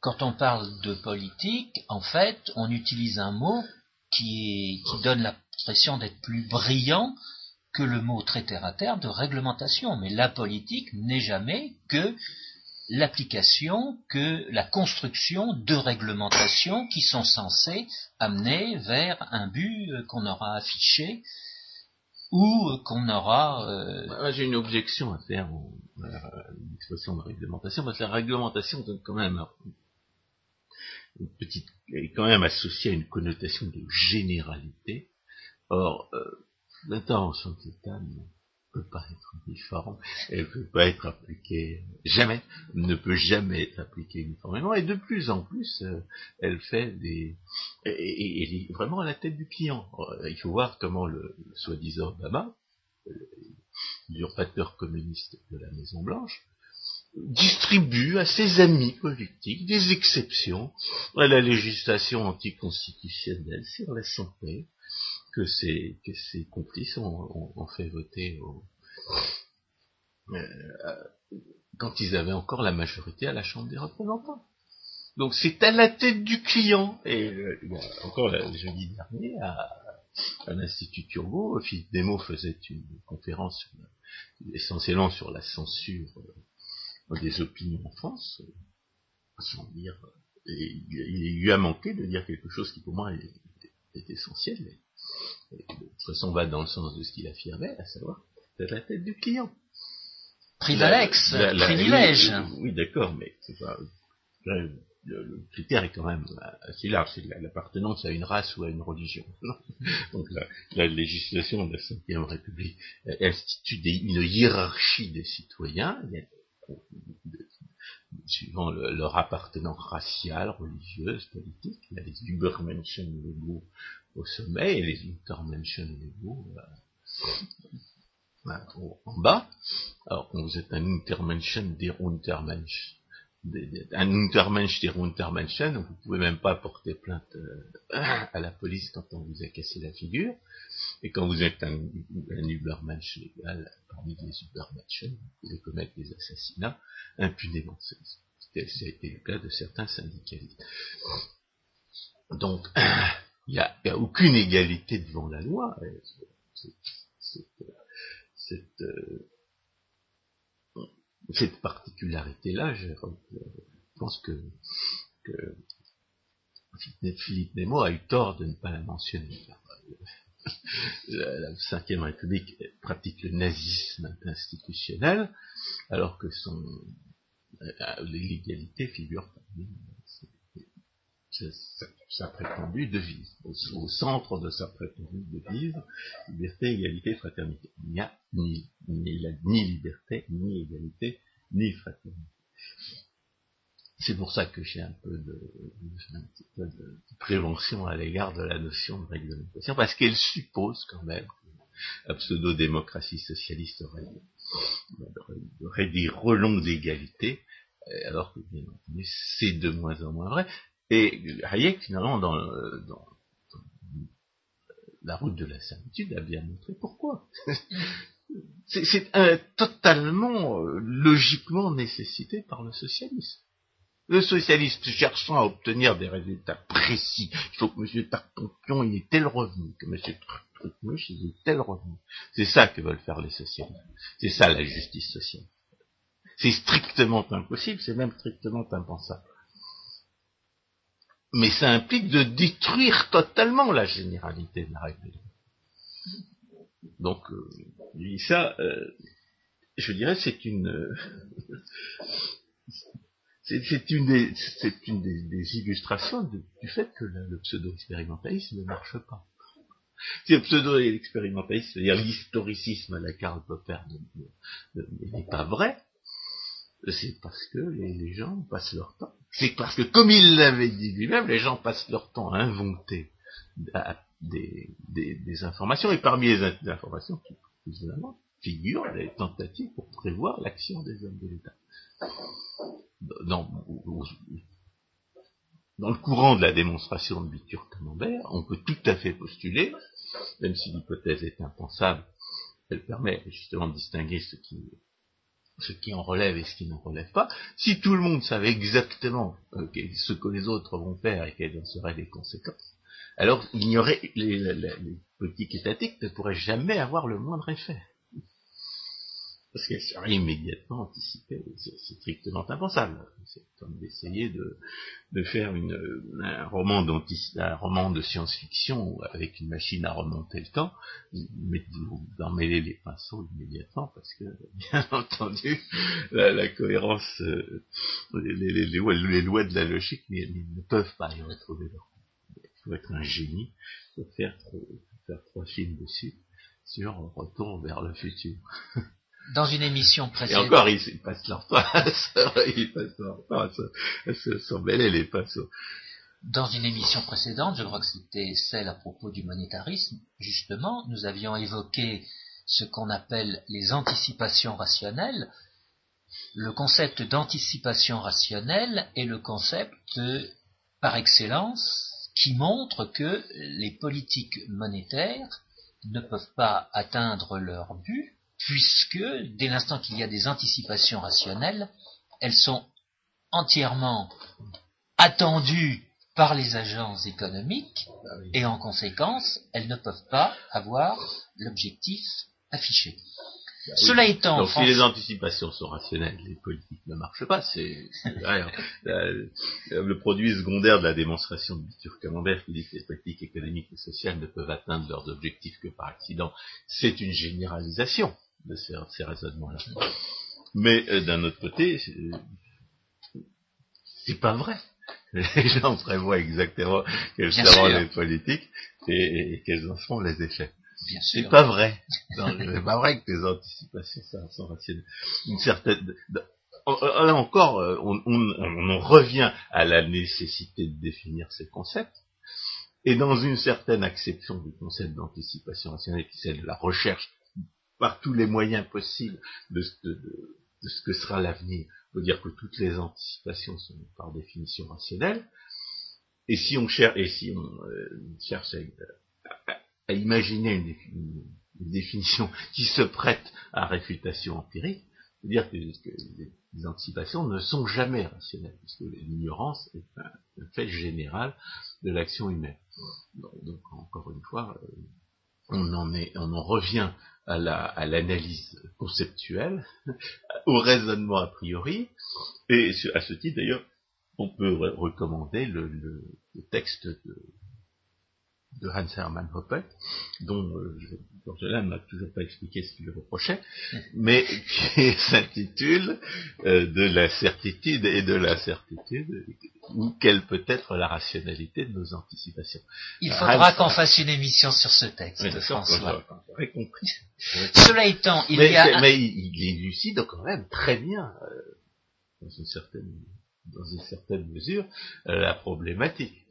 Quand on parle de politique, en fait, on utilise un mot qui, qui donne l'impression d'être plus brillant que le mot très à terre de réglementation. Mais la politique n'est jamais que l'application que la construction de réglementations qui sont censées amener vers un but euh, qu'on aura affiché ou euh, qu'on aura. Euh, j'ai une objection à faire à l'expression de réglementation parce que la réglementation donne quand même une petite est quand même associée à une connotation de généralité. Or, l'intervention de l'État peut pas être uniforme, elle peut pas être appliquée jamais, ne peut jamais être appliquée uniformément, et de plus en plus, euh, elle fait des, et, est vraiment à la tête du client. Euh, il faut voir comment le, soi-disant Obama, l'usurpateur communiste de la Maison Blanche, distribue à ses amis politiques des exceptions à la législation anticonstitutionnelle sur la santé, que ses, complices ont, fait voter au, euh, quand ils avaient encore la majorité à la Chambre des représentants. Donc c'est à la tête du client. Et euh, encore jeudi dernier, à, l'Institut Turgot, Philippe Desmaux faisait une conférence essentiellement sur la censure euh, des opinions en France, il lui a manqué de dire quelque chose qui pour moi est, essentiel, de toute façon va dans le sens de ce qu'il affirmait, à savoir c'est la tête du client. Privalex, privilège. Oui, d'accord, mais c'est pas, le, critère est quand même assez large, c'est l'appartenance à une race ou à une religion. Donc la, législation de la Ve République institue une hiérarchie des citoyens, suivant leur appartenance raciale, religieuse, politique. Il y a les Übermenschen légaux au sommet et les Untermenschen légaux en bas. Alors, vous êtes un Untermenschen des Untermensch, un Untermensch des Untermenschen, vous pouvez même pas porter plainte euh, à la police quand on vous a cassé la figure. Et quand vous êtes un, un Übermensch légal, parmi les Übermenschen, vous pouvez commettre des assassinats impunément. Ça a été le cas de certains syndicalistes. Donc, il n'y a, aucune égalité devant la loi cette, euh, cette particularité-là, je, pense que, que Philippe Nemo a eu tort de ne pas la mentionner. La, Cinquième République pratique le nazisme institutionnel, alors que son euh, l'illégalité figure parmi sa, prétendue devise, au, centre de sa prétendue devise, liberté, égalité, fraternité. Il n'y a ni, liberté, ni égalité, ni fraternité. C'est pour ça que j'ai un peu de, prévention à l'égard de la notion de réglementation, parce qu'elle suppose quand même que la pseudo-démocratie socialiste aurait, des relons d'égalité, alors que bien entendu c'est de moins en moins vrai, et Hayek, finalement, dans, dans, la route de la servitude, a bien montré pourquoi. c'est totalement euh, logiquement nécessité par le socialisme. Le socialiste cherchant à obtenir des résultats précis, il faut que M. Tartampion ait tel revenu, que M. Trucmuche ait tel revenu. C'est ça que veulent faire les socialistes. C'est ça la justice sociale. C'est strictement impossible, c'est même strictement impensable mais ça implique de détruire totalement la généralité de la règle. Donc, euh, ça, euh, je dirais, c'est une, c'est une, des, une des, illustrations du fait que le, pseudo-expérimentalisme ne marche pas. Si le pseudo-expérimentalisme, c'est-à-dire l'historicisme à la Karl Popper n'est pas vrai, c'est parce que les, gens passent leur temps. C'est parce que, comme il l'avait dit lui-même, les gens passent leur temps à inventer des, informations, et parmi les informations qui, figurent les tentatives pour prévoir l'action des hommes de l'État dans, le courant de la démonstration de Bitur Camembert, on peut tout à fait postuler, même si l'hypothèse est impensable, elle permet justement de distinguer ce qui, en relève et ce qui n'en relève pas. Si tout le monde savait exactement euh, ce que les autres vont faire et quelles en seraient les conséquences, alors il les, les politiques étatiques ne pourraient jamais avoir le moindre effet parce qu'elle serait immédiatement anticipée. C'est strictement impensable. C'est comme d'essayer de, de faire une, un roman un roman de science-fiction avec une machine à remonter le temps, mais d'en mêler les pinceaux immédiatement, parce que, bien entendu, la, cohérence, euh, les, les, lois, de la logique ne peuvent pas y retrouver Il faut être un génie pour faire, faire trois films dessus sur Retour vers le futur. dans une émission précédente. Et encore, ils, ils passent leur temps à se, mêler les pinceaux. Dans une émission précédente, je crois que c'était celle à propos du monétarisme, justement, nous avions évoqué ce qu'on appelle les anticipations rationnelles. Le concept d'anticipation rationnelle est le concept par excellence qui montre que les politiques monétaires ne peuvent pas atteindre leur but puisque dès l'instant qu'il y a des anticipations rationnelles, elles sont entièrement attendues par les agences économiques ah et en conséquence, elles ne peuvent pas avoir l'objectif affiché. Bah Cela étant, donc si les anticipations sont rationnelles, les politiques ne marchent pas. C'est le produit secondaire de la démonstration de Bitur Camembert qui dit que les politiques économiques et sociales ne peuvent atteindre leurs objectifs que par accident. C'est une généralisation de ces, raisonnements-là. Mais euh, d'un autre côté, c'est pas vrai. Les gens prévoient exactement quelles seront les politiques et, quels en seront les effets. C'est pas vrai. C'est pas vrai que les anticipations sont rationnelles. Une certaine, là encore, euh, on, on, revient à la nécessité de définir ces concepts. Et dans une certaine acception du concept d'anticipation rationnelle, qui est celle de la recherche par tous les moyens possibles de, ce que sera l'avenir. Il faut dire que toutes les anticipations sont par définition rationnelles. Et si on euh, cherche à, imaginer une, définition qui se prête à réfutation empirique, cest dire que, les, anticipations ne sont jamais rationnelles, puisque l'ignorance est un, fait général de l'action humaine. Donc, encore une fois, euh, on en, revient à l'analyse conceptuelle, au raisonnement a priori, et à ce titre d'ailleurs, on peut recommander le texte de, de Hans Hermann Hoppe, dont euh, ne m'a toujours pas expliqué ce qu'il reprochait, mais qui s'intitule euh, De la certitude et de l'incertitude, ou quelle peut être la rationalité de nos anticipations. Il faudra qu'on fasse une émission sur ce texte, François. J'aurais compris. Cela étant, il y a... Mais il élucide quand même très bien, euh, dans, une certaine, dans une certaine mesure, euh, la problématique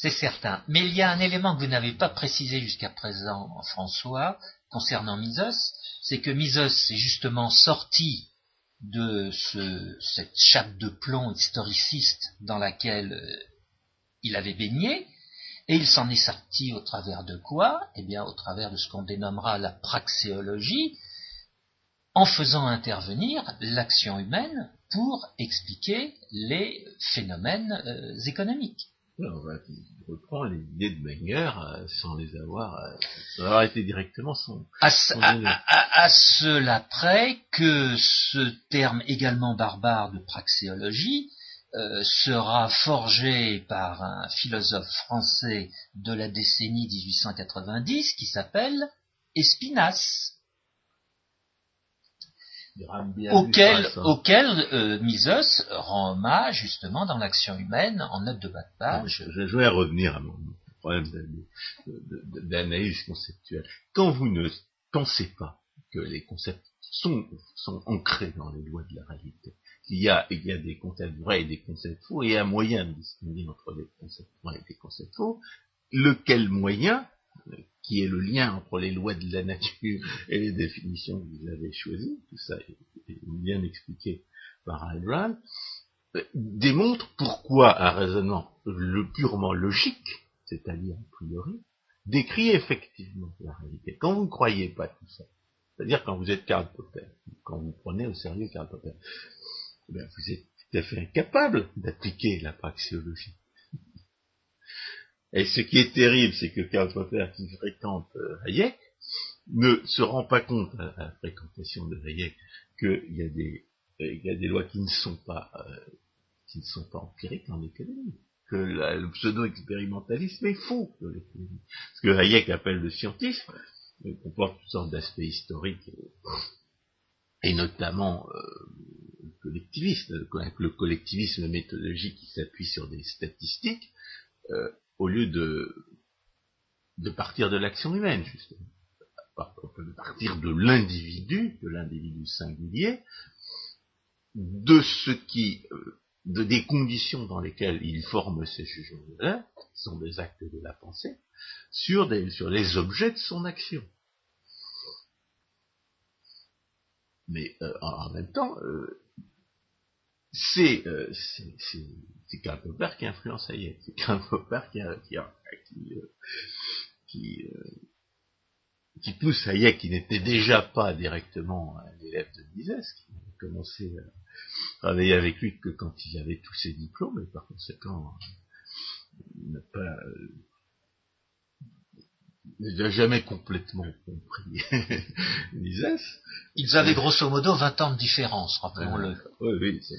c'est certain. Mais il y a un élément que vous n'avez pas précisé jusqu'à présent, François, concernant Misos, c'est que Misos est justement sorti de cette chape de plomb historiciste dans laquelle euh, il avait baigné, et il s'en est sorti au travers de quoi? Eh bien, au travers de ce qu'on dénommera la praxéologie, en faisant intervenir l'action humaine pour expliquer les phénomènes euh, économiques on va reprend les idées de Menger euh, sans les avoir, euh, sans avoir été directement son. À, à, cela près que ce terme également barbare de praxéologie euh, sera forgé par un philosophe français de la décennie 1890 qui s'appelle Espinasse. Auquel, auquel euh, Mises rend hommage justement dans l'action humaine en note de bas de page. Je, je vais revenir à mon problème d'analyse conceptuelle. Quand vous ne pensez pas que les concepts sont, sont ancrés dans les lois de la réalité, qu'il y a, il y a des concepts vrais et des concepts faux, et un moyen de distinguer entre des concepts vrais et des concepts faux, lequel moyen qui est le lien entre les lois de la nature et les définitions que vous avez choisies, tout ça est bien expliqué par Ayn euh, démontre pourquoi un raisonnement purement logique, c'est-à-dire a priori, décrit effectivement la réalité. Quand vous ne croyez pas tout ça, c'est-à-dire quand vous êtes Karl Popper, quand vous prenez au sérieux Karl Popper, eh vous êtes tout à fait incapable d'appliquer la praxéologie. Et ce qui est terrible, c'est que Karl Popper, qui fréquente euh, Hayek, ne se rend pas compte à la fréquentation de Hayek qu'il y a des euh, y a des lois qui ne sont pas euh, qui ne sont pas empiriques en économie, que le pseudo-expérimentalisme est faux de l'économie. Ce que Hayek appelle le scientisme comporte toutes sortes d'aspects historiques et notamment le collectivisme, le collectivisme méthodologique qui s'appuie sur des statistiques, au lieu de, de partir de l'action humaine, justement, de partir de l'individu, de l'individu singulier, de ce qui, euh, de des conditions dans lesquelles il forme ses jugements qui sont des actes de la pensée, sur, des, sur les objets de son action. Mais euh, en, même temps, euh, c'est euh, Karl Popper qui influence Hayek. C'est Karl Popper qui, qui, qui, euh, qui, euh, qui, pousse Hayek, qui n'était déjà pas directement un élève de Mises, qui a commencé à travailler avec lui que quand il avait tous ses diplômes, et par conséquent n'a pas n'a jamais complètement compris Mises. Ils avaient grosso modo 20 ans de différence, rappelons-le. oui, oui, c'est.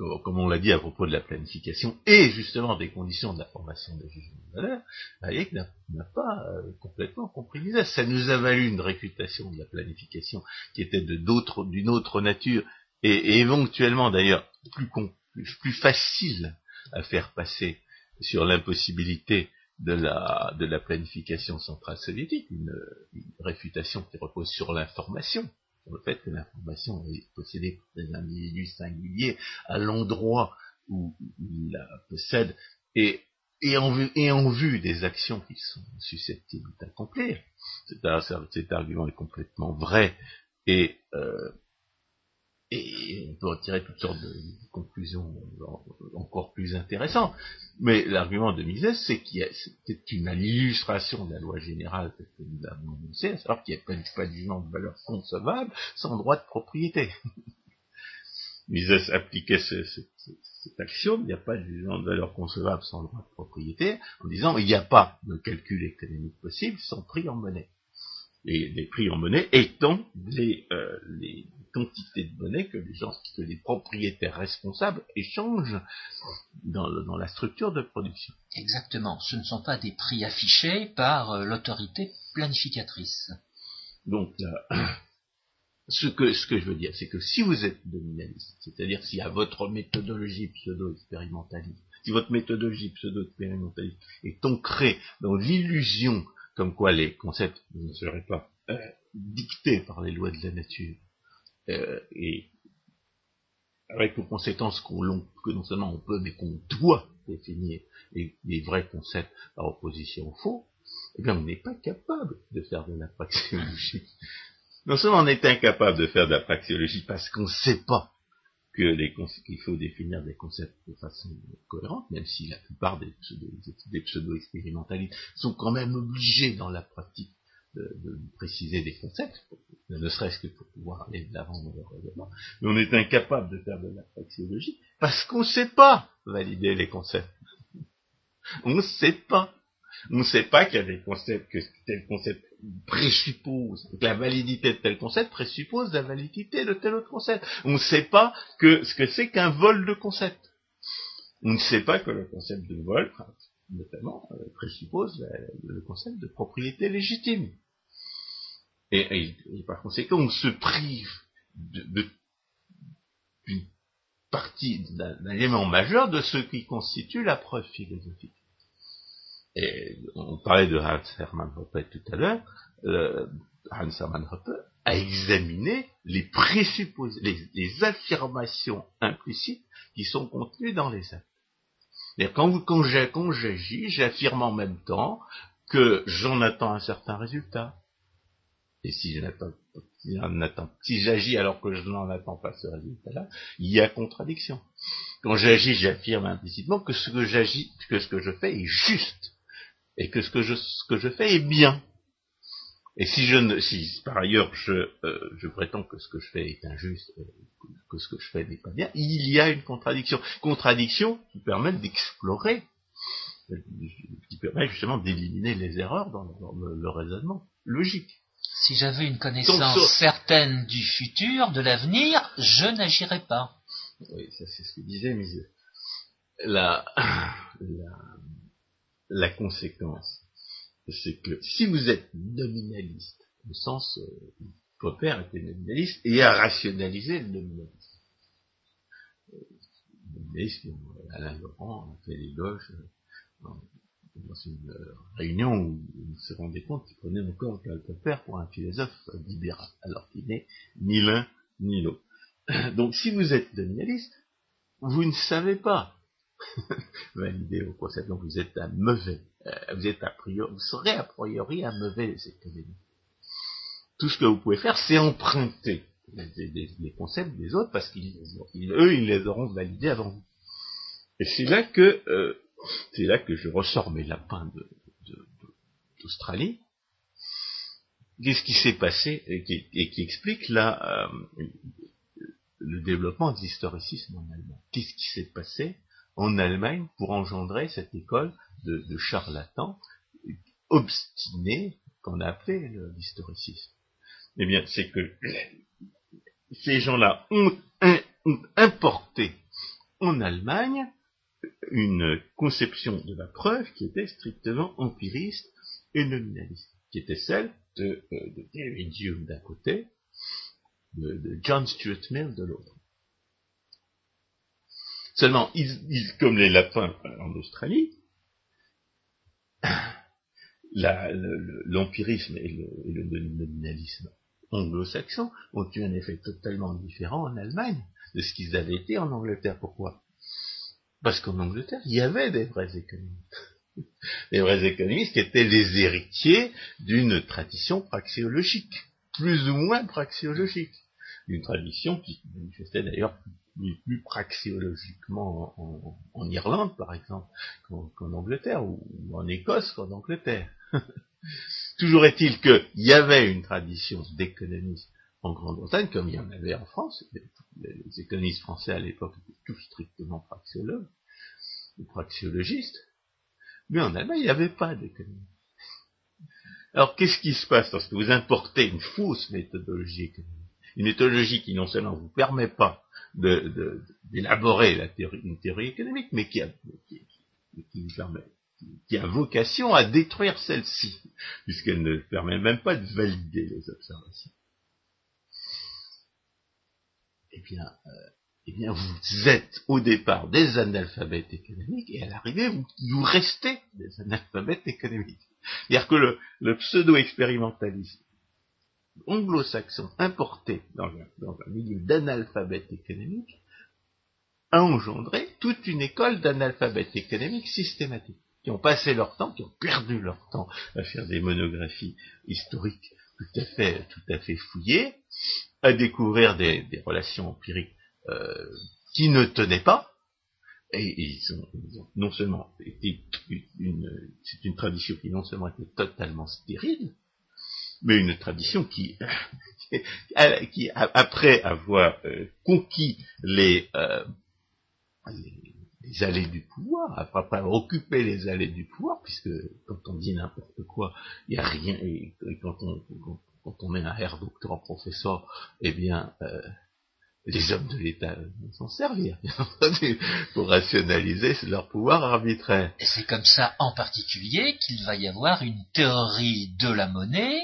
Euh, comme on l'a dit à propos de la planification et justement des conditions de la formation des jugements de valeur, Hayek n'a pas euh, complètement compris Mises. Ça nous a valu une réputation de la planification qui était d'une autre nature et, et éventuellement d'ailleurs plus, plus, plus facile à faire passer sur l'impossibilité de la, de la planification centrale soviétique, une, réfutation qui repose sur l'information, sur le fait que l'information est possédée par des individus singuliers à l'endroit où il la possède et, et, en vue, et en vue des actions qui sont susceptibles d'accomplir. Cet, argument est complètement vrai et euh, et on peut en tirer toutes sortes de conclusions encore plus intéressantes. Mais l'argument de Mises, c'est qu'il y a, c'est une illustration de la loi générale que nous avons annoncée, à savoir qu'il n'y a pas, de jugement de valeur concevable sans droit de propriété. Mises appliquait ce, ce, cet axiome, il n'y a pas de jugement de valeur concevable sans droit de propriété, en disant il n'y a pas de calcul économique possible sans prix en monnaie. Et les prix en monnaie étant les, euh, les quantité de monnaie que les gens, que les propriétaires responsables échangent dans, dans la structure de production. Exactement. Ce ne sont pas des prix affichés par euh, l'autorité planificatrice. Donc, euh, ce, que, ce que je veux dire, c'est que si vous êtes nominaliste, c'est-à-dire si à votre méthodologie pseudo-expérimentaliste, si votre méthodologie pseudo-expérimentaliste est ancrée dans l'illusion comme quoi les concepts ne seraient pas euh, dictés par les lois de la nature, euh, et avec pour conséquence qu'on, que non seulement on peut, mais qu'on doit définir les, vrais concepts par opposition aux faux, eh bien on n'est pas capable de faire de la praxéologie. Non seulement on est incapable de faire de la praxéologie parce qu'on ne sait pas qu'il faut définir des concepts de façon cohérente, même si la plupart des, des pseudo-expérimentalistes sont quand même obligés dans la pratique de, préciser des concepts, ne serait-ce que pour pouvoir aller de l'avant dans le raisonnement, mais on est incapable de faire de la praxéologie parce qu'on ne sait pas valider les concepts. On ne sait pas. On ne sait pas qu'il y a des concepts, que tel concept présuppose, que la validité de tel concept présuppose la validité de tel autre concept. On ne sait pas que ce que c'est qu'un vol de concept. On ne sait pas que le concept de vol, notamment, euh, présuppose le concept de propriété légitime. Et, par conséquent, on se prive d'une partie, d'un élément majeur de ce qui constitue la preuve philosophique. Et on parlait de Hans Hermann Hoppe tout à l'heure. Hans Hermann Hoppe a examiné les présupposés, les, affirmations implicites qui sont contenues dans les actes. Quand, quand j'agis, j'affirme en même temps que j'en attends un certain résultat. Et si si j'agis alors que je n'en attends pas ce résultat-là, il y a contradiction. Quand j'agis, j'affirme implicitement que ce que j'agis, que ce que je fais est juste, et que ce que je, que je fais est bien. Et si je ne, si par ailleurs je, euh, je prétends que ce que je fais est injuste, euh, que ce que je fais n'est pas bien, il y a une contradiction. Contradiction qui permet d'explorer, qui permet justement d'éliminer les erreurs dans, le, raisonnement logique. Si j'avais une connaissance certaine du futur, de l'avenir, je n'agirais pas. Oui, ça c'est ce que disait Mise. La, la, la conséquence c'est que si vous êtes nominaliste, au sens, euh, Popper était nominaliste et a rationalisé le nominalisme. Euh, le nominalisme, Alain Laurent a fait l'éloge euh, dans une euh, réunion où il se rendait compte qu'il prenait encore Popper pour un philosophe libéral, alors qu'il n'est ni l'un ni l'autre. Donc si vous êtes nominaliste, vous ne savez pas valider au concept, donc vous êtes un mauvais euh, vous êtes a priori, vous serez a priori un mauvais économie. Tout ce que vous pouvez faire, c'est emprunter les, concepts des autres parce qu'ils eux, ils les auront validés avant vous. Et c'est là que euh, c'est là que je ressors mes lapins d'Australie. Qu'est-ce qui s'est passé et qui, explique euh, le développement de l'historicisme en Allemagne? Qu'est-ce qui s'est passé en Allemagne pour engendrer cette école de, charlatans obstinés qu'on a appelé l'historicisme? Eh bien, c'est que ces gens-là ont, importé en Allemagne une conception de la preuve qui était strictement empiriste et nominaliste, qui était celle de, euh, David Hume d'un côté, de John Stuart Mill de l'autre. Seulement, ils, comme les lapins en Australie, l'empirisme et, le, nominalisme anglo-saxon ont eu un effet totalement différent en Allemagne de ce qu'ils avaient été en Angleterre. Pourquoi? Parce qu'en Angleterre, il y avait des vrais économistes. Des vrais économistes qui étaient les héritiers d'une tradition praxéologique, plus ou moins praxéologique. Une tradition qui manifestait d'ailleurs plus praxéologiquement en, Irlande, par exemple, qu'en Angleterre, ou, en Écosse qu'en Angleterre. Toujours est-il qu'il y avait une tradition d'économisme en Grande-Bretagne, comme il y en avait en France. Les, économistes français à l'époque étaient tous strictement praxéologues, ou praxéologistes. Mais en Allemagne, il n'y avait pas d'économie. Alors, qu'est-ce qui se passe lorsque vous importez une fausse méthodologie économique Une méthodologie qui non seulement vous permet pas d'élaborer une théorie économique, mais qui a vocation à détruire celle-ci, puisqu'elle ne permet même pas de valider les observations. Eh bien, euh, eh bien, vous êtes au départ des analphabètes économiques, et à l'arrivée, vous, vous restez des analphabètes économiques. C'est-à-dire que le, pseudo-expérimentalisme anglo-saxon importé dans un, milieu d'analphabètes économiques a engendré toute une école d'analphabètes économiques systématiques, qui ont passé leur temps, qui ont perdu leur temps à faire des monographies historiques tout à fait, tout à fait fouillées, à découvrir des, relations empiriques euh, qui ne tenaient pas, et, ils, ont, non seulement été une, c'est une tradition qui non seulement était totalement stérile, mais une tradition qui, qui après avoir euh, conquis les, euh, les, allées du pouvoir, après avoir occupé les allées du pouvoir, puisque quand on dit n'importe quoi, il n'y a rien, et, quand, on, quand, on, est un air docteur professeur, eh bien, euh, les hommes de l'État vont s'en servir, pour rationaliser leur pouvoir arbitraire. Et c'est comme ça en particulier qu'il va y avoir une théorie de la monnaie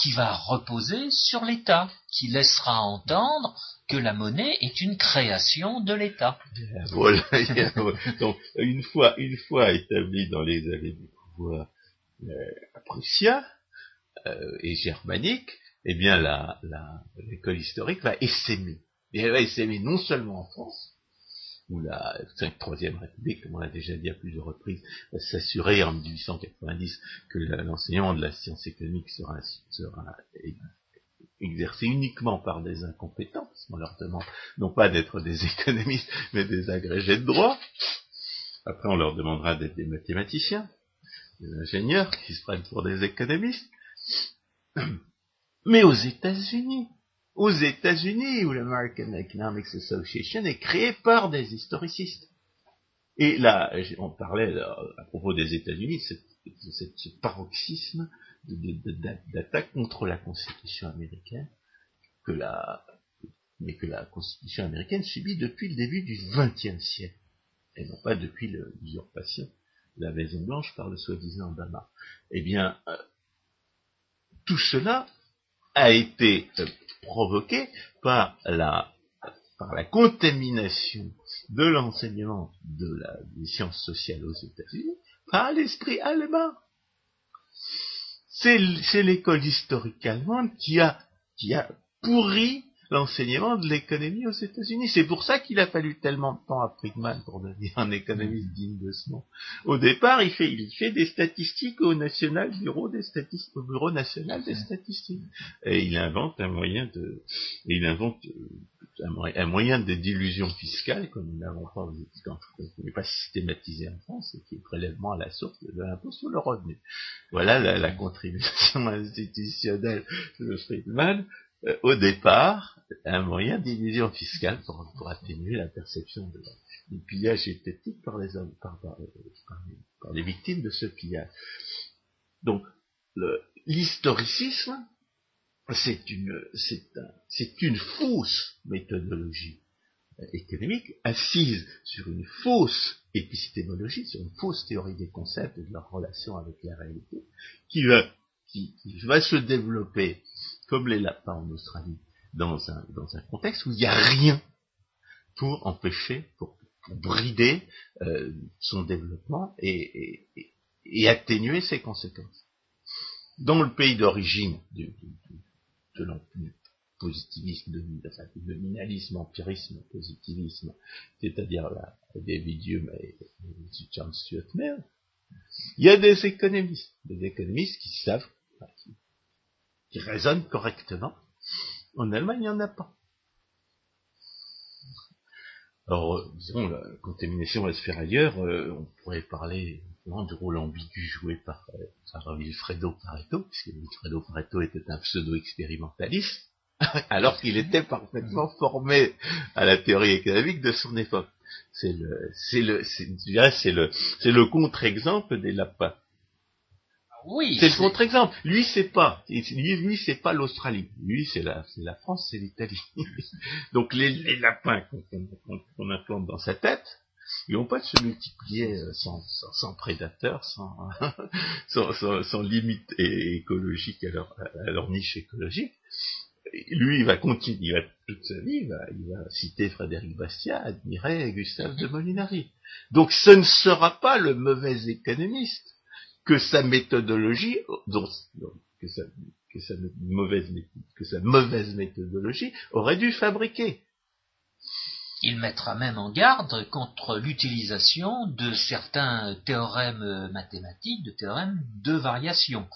qui va reposer sur l'État, qui laissera entendre que la monnaie est une création de l'État. Voilà. Donc, une fois, une fois établi dans les allées du pouvoir euh, prussien euh, et germanique, eh bien, l'école historique va essaimer. Et elle va essaimer non seulement en France, où la Troisième République, comme on l'a déjà dit à plusieurs reprises, va s'assurer en 1890 que l'enseignement de la science économique sera, exercé uniquement par des incompétents, parce qu'on leur demande non pas d'être des économistes, mais des agrégés de droit. Après, on leur demandera d'être des mathématiciens, des ingénieurs qui se prennent pour des économistes. Mais aux États-Unis, aux États-Unis, où l'American Economics Association est créée par des historicistes. Et là, on parlait à propos des États-Unis, ce paroxysme d'attaque contre la Constitution américaine, que la, mais que la Constitution américaine subit depuis le début du XXe siècle, et non pas depuis l'usurpation de la Maison Blanche par le soi-disant Obama. Eh bien, euh, tout cela a été euh, provoqué par la, par la contamination de l'enseignement de la, des sciences sociales aux États-Unis par l'esprit allemand. C'est l'école historique allemande qui a, qui a pourri l'enseignement de l'économie aux États-Unis. C'est pour ça qu'il a fallu tellement de temps à Friedman pour devenir un économiste digne de ce nom. Au départ, il fait, il fait des statistiques au national bureau des statistiques, au bureau national des statistiques. Et il invente un moyen de, il invente euh, un, moyen de d'illusion fiscale comme nous n'avons pas, qui n'est pas systématisé en France et qui est prélèvement à la source de l'impôt sur le revenu. Voilà la, la contribution institutionnelle de Friedman euh, au départ, un moyen d'illusion fiscale pour, atténuer la perception de, du pillage esthétique par les, hommes, par, les, victimes de ce pillage. Donc, l'historicisme, c'est une, c'est une fausse méthodologie économique assise sur une fausse épistémologie, sur une fausse théorie des concepts et de leur relation avec la réalité, qui va, qui va se développer comme les lapins en Australie, dans un, dans un contexte où il n'y a rien pour empêcher, pour, brider euh, son développement et, atténuer ses conséquences. Dans le pays d'origine du, du, du, positivisme, de, nominalisme, empirisme, positivisme, c'est-à-dire la David Hume et, et John Stuart Mill, il y a des économistes, des économistes qui savent, raisonne correctement. En Allemagne, il n'y en a pas. Alors, euh, disons, la contamination va se faire ailleurs. Euh, on pourrait parler du rôle ambigu joué par, euh, par Wilfredo Pareto, puisque Wilfredo Pareto était un pseudo-expérimentaliste, alors qu'il était parfaitement formé à la théorie économique de son époque. C'est le, c'est le, c'est, c'est le, c'est le contre-exemple des lapins. Oui. C'est le contre-exemple. Lui, c'est pas. Lui, lui c'est pas l'Australie. Lui, c'est la, France, c'est l'Italie. Donc les, les lapins qu'on implante dans sa tête, ils vont pas se multiplier euh, sans, sans, sans prédateurs, sans, sans, sans, limite écologique à leur, à leur niche écologique. Lui, il va continuer, il va, toute sa vie, il va, il va citer Frédéric Bastiat, admirer Gustave de Molinari. Donc ce ne sera pas le mauvais économiste que sa méthodologie, que, sa, mauvaise, que sa mauvaise méthodologie aurait dû fabriquer. Il mettra même en garde contre l'utilisation de certains théorèmes mathématiques, de théorèmes de variation.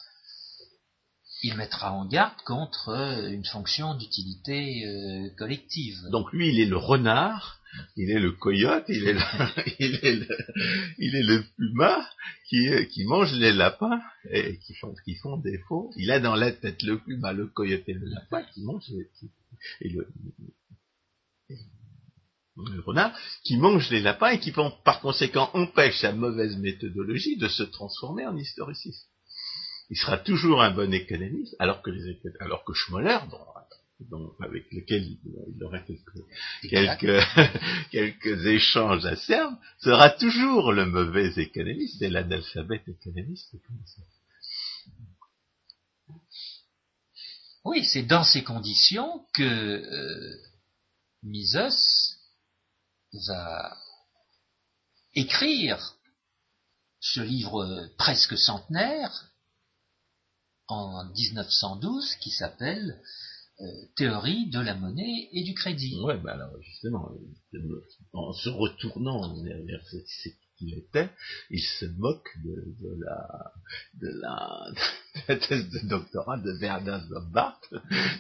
Il mettra en garde contre une fonction d'utilité euh, collective. Donc lui, il est le renard il est le coyote, il est le, il puma qui, mange les lapins et qui font, défaut. Il a dans la tête le puma, le coyote et le lapin qui mangent et le, le renard qui mange les lapins et qui par conséquent empêche sa mauvaise méthodologie de se transformer en historiciste. Il sera toujours un bon économiste, alors que les alors que Schmoller, avec lequel il, aura quelques, quelques, échanges à serve, sera toujours le mauvais économiste et l'analphabète économiste. Oui, c'est dans ces conditions que euh, Mises va écrire ce livre presque centenaire en 1912 qui s'appelle Théorie de la monnaie et du crédit. Ouais, bah alors justement, en se retournant vers cette, qu'il était, il se moque de, la, thèse de doctorat de Werner Zombart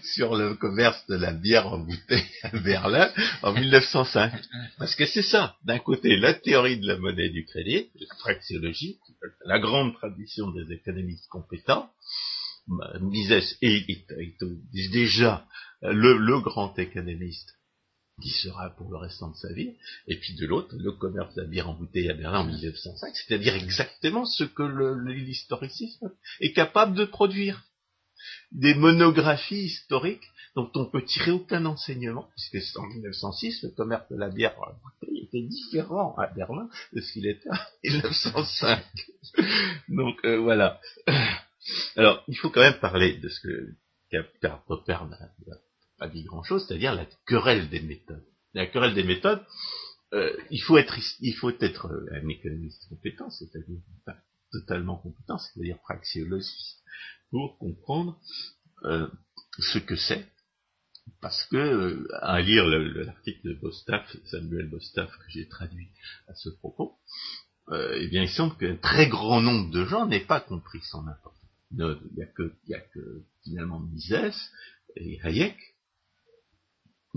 sur le commerce de la bière en bouteille à Berlin en 1905. Parce que c'est ça, d'un côté, la théorie de la monnaie du crédit, la praxéologie, la grande tradition des économistes compétents, Mises est, déjà le, le grand économiste qui sera pour le restant de sa vie, et puis de l'autre, le commerce de la bière en bouteille à Berlin en 1905, c'est-à-dire exactement ce que l'historicisme est capable de produire. Des monographies historiques dont on peut tirer aucun enseignement, puisque en 1906, le commerce de la bière en bouteille était différent à Berlin de ce qu'il était en 1905. Donc euh, voilà. Alors, il faut quand même parler de ce que Popper n'a pas dit grand-chose, c'est-à-dire la querelle des méthodes. La querelle des méthodes, euh, il faut être, il faut être euh, un économiste compétent, c'est-à-dire totalement compétent, c'est-à-dire praxiologiste, pour comprendre euh, ce que c'est. Parce que, à lire l'article de Bostaff, Samuel Bostaff, que j'ai traduit à ce propos, eh bien, il semble qu'un très grand nombre de gens n'aient pas compris son importance. Il n'y a que, y a que finalement Mises et Hayek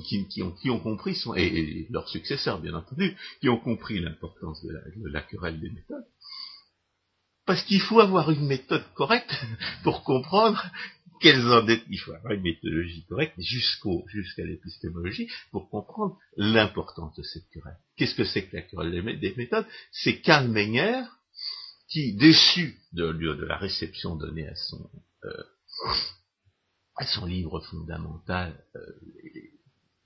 qui, ont, qui ont, compris, son, et, leurs successeurs bien entendu, qui ont compris l'importance de, la, querelle des méthodes. Parce qu'il faut avoir une méthode correcte pour comprendre quelles en est, il faut avoir une méthodologie correcte jusqu'au, jusqu'à l'épistémologie pour comprendre l'importance de cette querelle. Qu'est-ce que c'est que la querelle des méthodes? C'est Karl Menger qui, déçu de, la réception donnée à son, euh, à son livre fondamental, euh,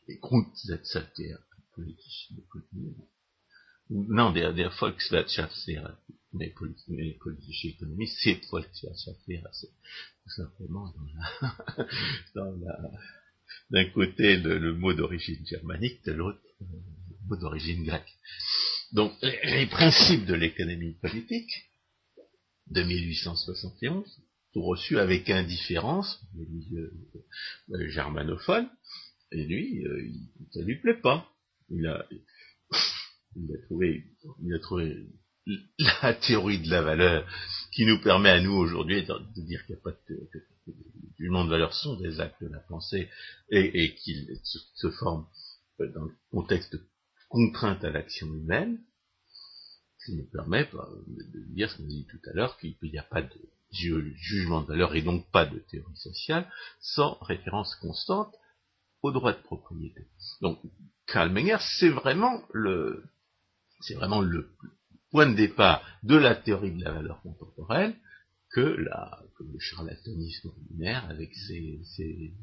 les Grundsatzerklärung politischen Ökonomie. Non, der, der Volkswirtschaftslehre, mais, politische économie, c'est Volkswirtschaftslehre, c'est tout simplement dans la, dans la, d'un côté le, le mot d'origine germanique, de l'autre euh, le mot d'origine grecque. Donc, les principes de l'économie politique de 1871 sont reçus avec indifférence les milieux euh, germanophones, et lui, euh, ça lui plaît pas. Il a, il a trouvé, la théorie de la valeur qui nous permet à nous aujourd'hui de, dire qu'il n'y a pas de, que, jugement de valeur sont des actes de la pensée et, qu'ils se, forment dans le contexte contrainte à l'action humaine, qui nous permet bah, de dire ce qu'on a dit tout à l'heure, qu'il n'y a pas de jugement de valeur et donc pas de théorie sociale sans référence constante au droit de propriété. Donc, Karl Menger, c'est vraiment le, point de départ de la théorie de la valeur contemporaine que, le charlatanisme ordinaire avec ses,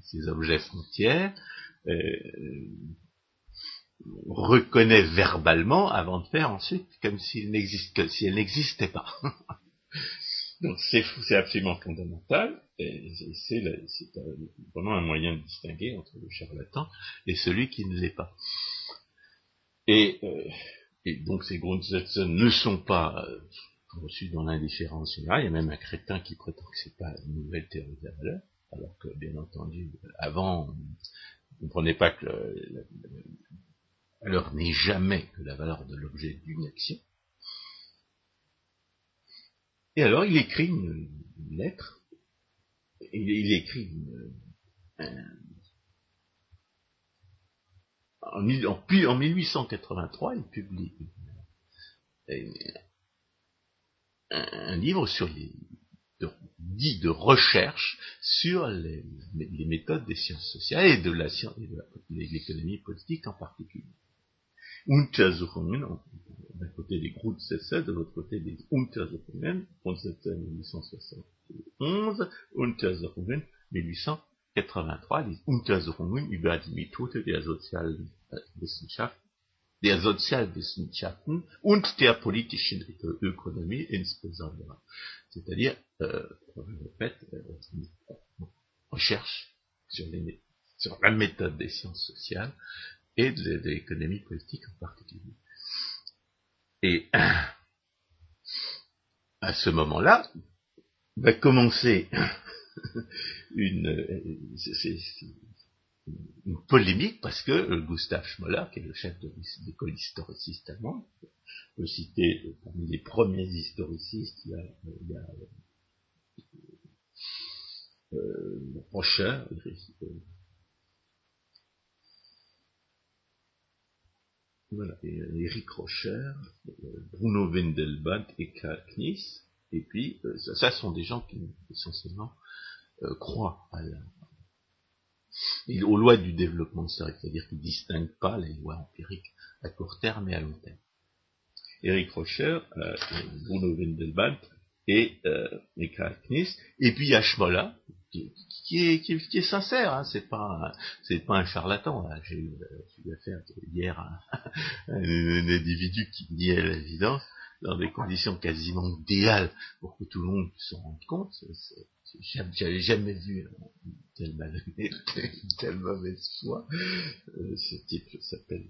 ses, objets frontières euh, reconnaît verbalement avant de faire ensuite comme s'il n'existe si elle n'existait pas. Donc c'est absolument fondamental, et c'est vraiment un moyen de distinguer entre le charlatan et celui qui ne l'est pas. Et, euh, donc ces Grundsätze ne sont pas euh, dans l'indifférence générale, il y a même un crétin qui prétend que c'est pas une nouvelle théorie de la valeur, alors que bien entendu, avant, on ne comprenait pas que la valeur n'est jamais que la valeur de l'objet d'une action, et alors il écrit une, lettre, il, écrit une, en, en, 1883, il publie un, livre sur les dit de recherche sur les, méthodes des sciences sociales de et de l'économie politique en particulier. Untersuchungen, d'un côté des Grundsätze, de l'autre côté des Untersuchungen, Grundsätze 1871, Untersuchungen 1883, les Untersuchungen über die Methode der sozialen Wissenschaften, der Sozialwissenschaften und der politischen Ökonomie insbesondere. C'est-à-dire, euh, je répète, euh, recherche sur, les, sur la méthode des sciences sociales et de, l'économie politique en particulier. Et à ce moment-là, va commencer une, polémique parce que Gustav Schmoller, qui est le chef de l'école historiciste allemande, je peux citer parmi les premiers historicistes, il y a, il y euh, voilà, Eric Rocher, Bruno Wendelband et Karl Knies, et puis euh, ça, sont des gens qui essentiellement euh, croient à la, aux lois du développement historique, c'est-à-dire qu'ils ne distinguent pas les lois empiriques à court terme et à long terme. Eric Rocher, euh, Bruno Wendelband et, euh, et et puis Ashmola, qui, est, sincère, hein, c'est pas c'est pas un charlatan. J'ai eu, affaire hier à, un, individu qui niait l'évidence dans des conditions quasiment idéales pour que tout le monde s'en rende compte. J'avais jamais vu telle malhonnêteté, une telle mauvaise foi. Euh, ce type s'appelle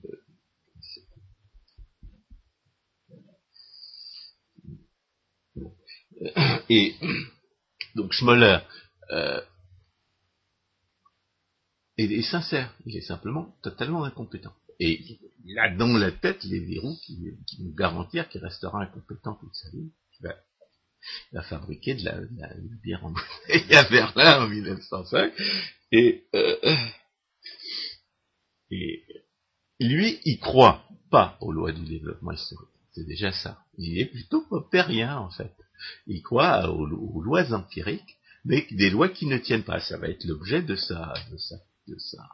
euh, Et donc Schmoller euh, est, sincère, il est simplement totalement incompétent. Et il a dans la tête les verrous qui, nous garantir qu'il restera incompétent toute sa vie. Il va, fabriquer de la, bière en bouteille à Berlin en 1905. Et, euh, et lui, il croit pas aux lois du développement historique. C'est déjà ça. Il est plutôt popérien, en fait. Il croit aux, lois empiriques, mais des lois qui ne tiennent pas. Ça va être l'objet de sa, de sa, de sa,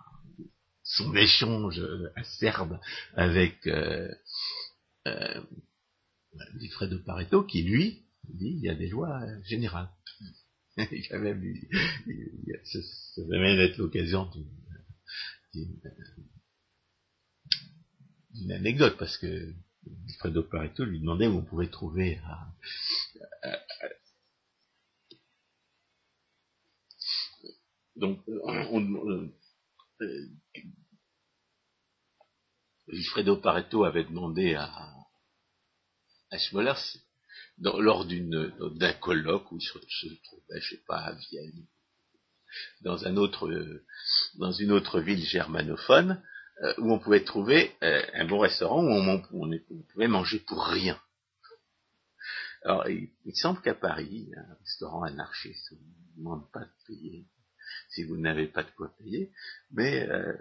son échange acerbe avec euh, euh, Pareto, qui lui dit il y a des lois générales. il a même, ça, va même être l'occasion d'une anecdote, parce que Alfredo Pareto lui demandait où on pouvait trouver donc on, euh, Alfredo Pareto avait demandé à, à Schmoller lors d'une d'un colloque où il se, trouvait, je sais pas, à Vienne, dans un autre dans une autre ville germanophone, euh, où on pouvait trouver euh, un bon restaurant où on, pouvait manger pour rien. Alors, il, semble qu'à Paris, un restaurant anarchiste, on ne demande pas de payer si vous n'avez pas de quoi payer, mais euh,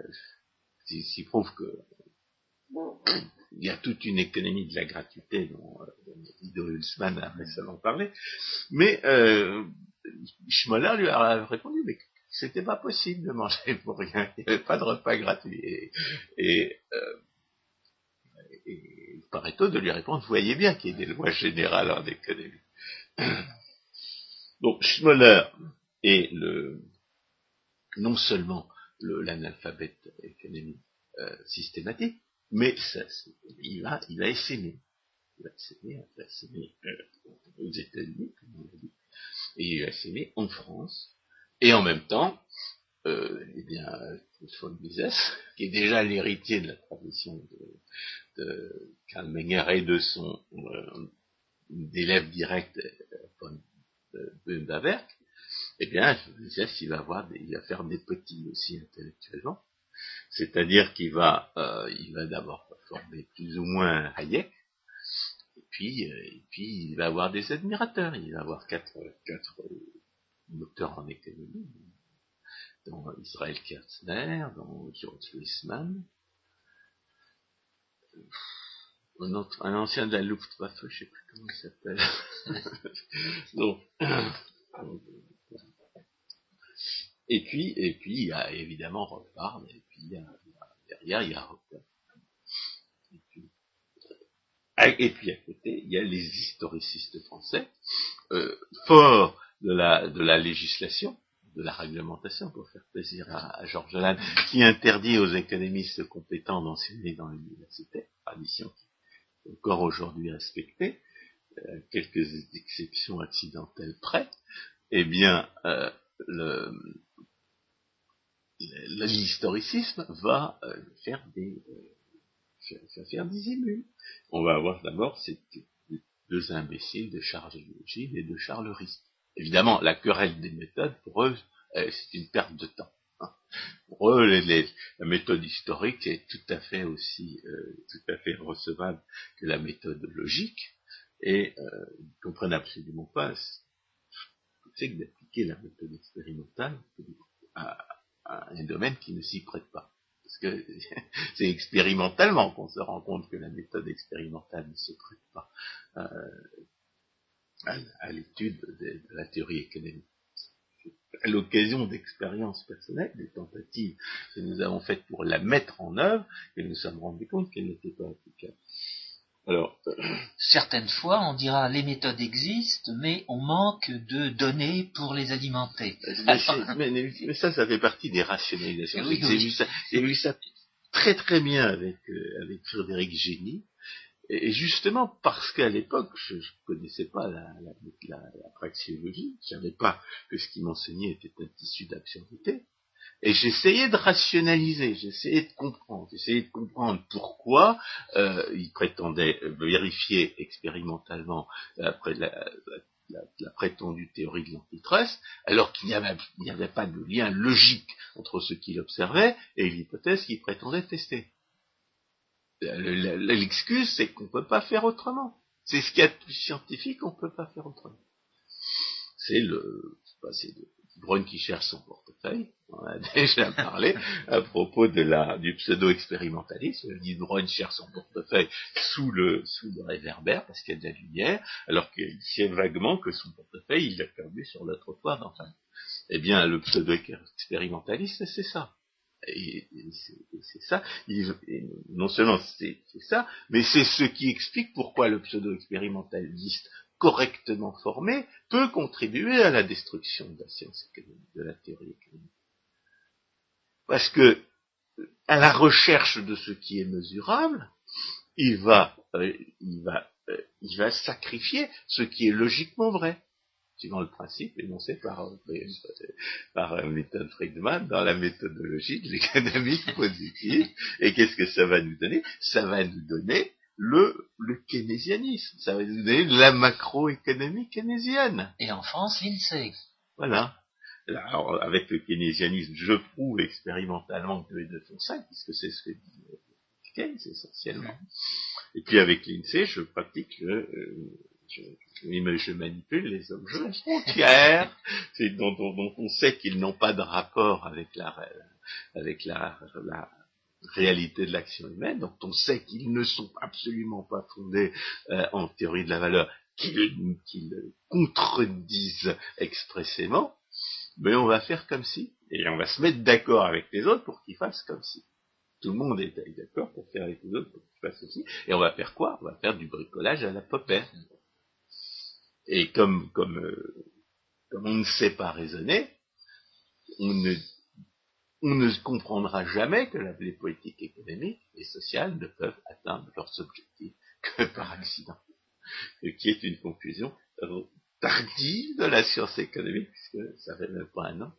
s'il prouve que il y a toute une économie de la gratuité dont, dont Guido Hulsmann a récemment parlé, mais euh, Schmoller lui a répondu, mais c'était pas possible de manger pour rien, il n'y avait pas de repas gratuit. Et, et, euh, et de lui répondre, vous voyez bien qu'il y a des lois générales en économie. Donc Schmoller est le, non seulement l'analphabète économique euh, systématique, mais ça, il a, il a essaimé. Il a essaimé, il a essaimé euh, aux États-Unis, comme on l'a dit, et il a essaimé en France, et en même temps, euh, eh bien, von Mises, qui est déjà l'héritier de la tradition de, de Karl Menger et de son euh, élève direct euh, von Böhm-Bawerk, eh bien, Mises, il va avoir, il va faire des petits aussi intellectuellement. C'est-à-dire qu'il va, euh, va d'abord former plus ou moins Hayek, et puis, euh, et puis il va avoir des admirateurs. Il va avoir quatre, quatre docteurs en économie, dont Israël Kerzner, dont George Weissmann, un, un ancien de la Luftwaffe, je ne sais plus comment il s'appelle. Donc, et puis, et puis, il y a évidemment Rothbard, et puis il y a, derrière, il y a Rothbard. Et puis, à côté, il y a les historicistes français, euh, forts de la, de la législation, de la réglementation, pour faire plaisir à, Georges Lannes, qui interdit aux économistes compétents d'enseigner dans l'université, tradition qui est encore aujourd'hui respectée, euh, quelques exceptions accidentelles près, eh bien, euh, le, l'historicisme va faire des faire, des émules. On va avoir d'abord ces deux imbéciles de Charles Gilles et de Charles Rist. Évidemment, la querelle des méthodes, pour eux, c'est une perte de temps. Pour eux, la méthode historique est tout à fait aussi tout à fait recevable que la méthode logique, et euh, ils ne comprennent absolument pas c'est que d'appliquer la méthode expérimentale à, un domaine qui ne s'y prête pas. Parce que c'est expérimentalement qu'on se rend compte que la méthode expérimentale ne se prête pas euh, à, l'étude de, la théorie économique. À l'occasion d'expériences personnelles, des tentatives que nous avons faites pour la mettre en œuvre, et nous nous sommes rendus compte qu'elle n'était pas applicable. Alors, certaines fois, on dira les méthodes existent, mais on manque de données pour les alimenter. Mais, ça, ça fait partie des rationalisations. J'ai vu, ça, très très bien avec, euh, avec Frédéric Génie. Et justement parce qu'à l'époque, je ne connaissais pas la, la, la praxiologie, je ne savais pas que ce qu'il m'enseignait était un tissu d'absurdité. Et j'essayais de rationaliser, j'essayais de comprendre, j'essayais de comprendre pourquoi euh, il prétendait vérifier expérimentalement après la, prétendue théorie de l'antitrust, alors qu'il n'y avait, pas de lien logique entre ce qu'il observait et l'hypothèse qu'il prétendait tester. L'excuse, c'est qu'on ne peut pas faire autrement. C'est ce qu'il y a de plus scientifique, on ne peut pas faire autrement. C'est le, c'est Brun qui cherche son portefeuille, on a déjà parlé à propos de la, du pseudo-expérimentalisme. Brun cherche son portefeuille sous le, sous le réverbère parce qu'il y a de la lumière, alors qu'il sait vaguement que son portefeuille, il l'a perdu sur le trottoir d'enfin. Eh bien, le pseudo-expérimentaliste, c'est ça. Et, c'est ça, non seulement c'est ça, mais c'est ce qui explique pourquoi le pseudo-expérimentaliste correctement formé, peut contribuer à la destruction de la science économique, de la théorie économique. Parce que, à la recherche de ce qui est mesurable, il va, euh, il va, euh, il va sacrifier ce qui est logiquement vrai, suivant le principe énoncé par, euh, par méthode Friedman dans la méthodologie de l'économie positive. Et qu'est-ce que ça va nous donner? Ça va nous donner le, le keynésianisme. Ça veut dire la macroéconomie keynésienne. Et en France, l'INSEE. Voilà. Alors, avec le keynésianisme, je prouve expérimentalement que les deux sont cinq, puisque c'est ce que dit euh, Keynes essentiellement. Et puis avec l'INSEE, je pratique le, euh, je, je, manipule les objets frontières, dont, dont, dont, on sait qu'ils n'ont pas de rapport avec la, avec la, la réalité de l'action humaine, dont on sait qu'ils ne sont absolument pas fondés euh, en théorie de la valeur, qu'ils contredisent expressément, mais on va faire comme si, et on va se mettre d'accord avec les autres pour qu'ils fassent comme si. Tout le monde est d'accord pour faire avec les autres pour qu'ils fassent aussi, et on va faire quoi? On va faire du bricolage à la popette. Et comme, comme, euh, comme on ne sait pas raisonner, on ne on ne comprendra jamais que les politiques économiques et sociales ne peuvent atteindre leurs objectifs que par accident. Ce qui est une conclusion tardive de la science économique, puisque ça fait même pas un an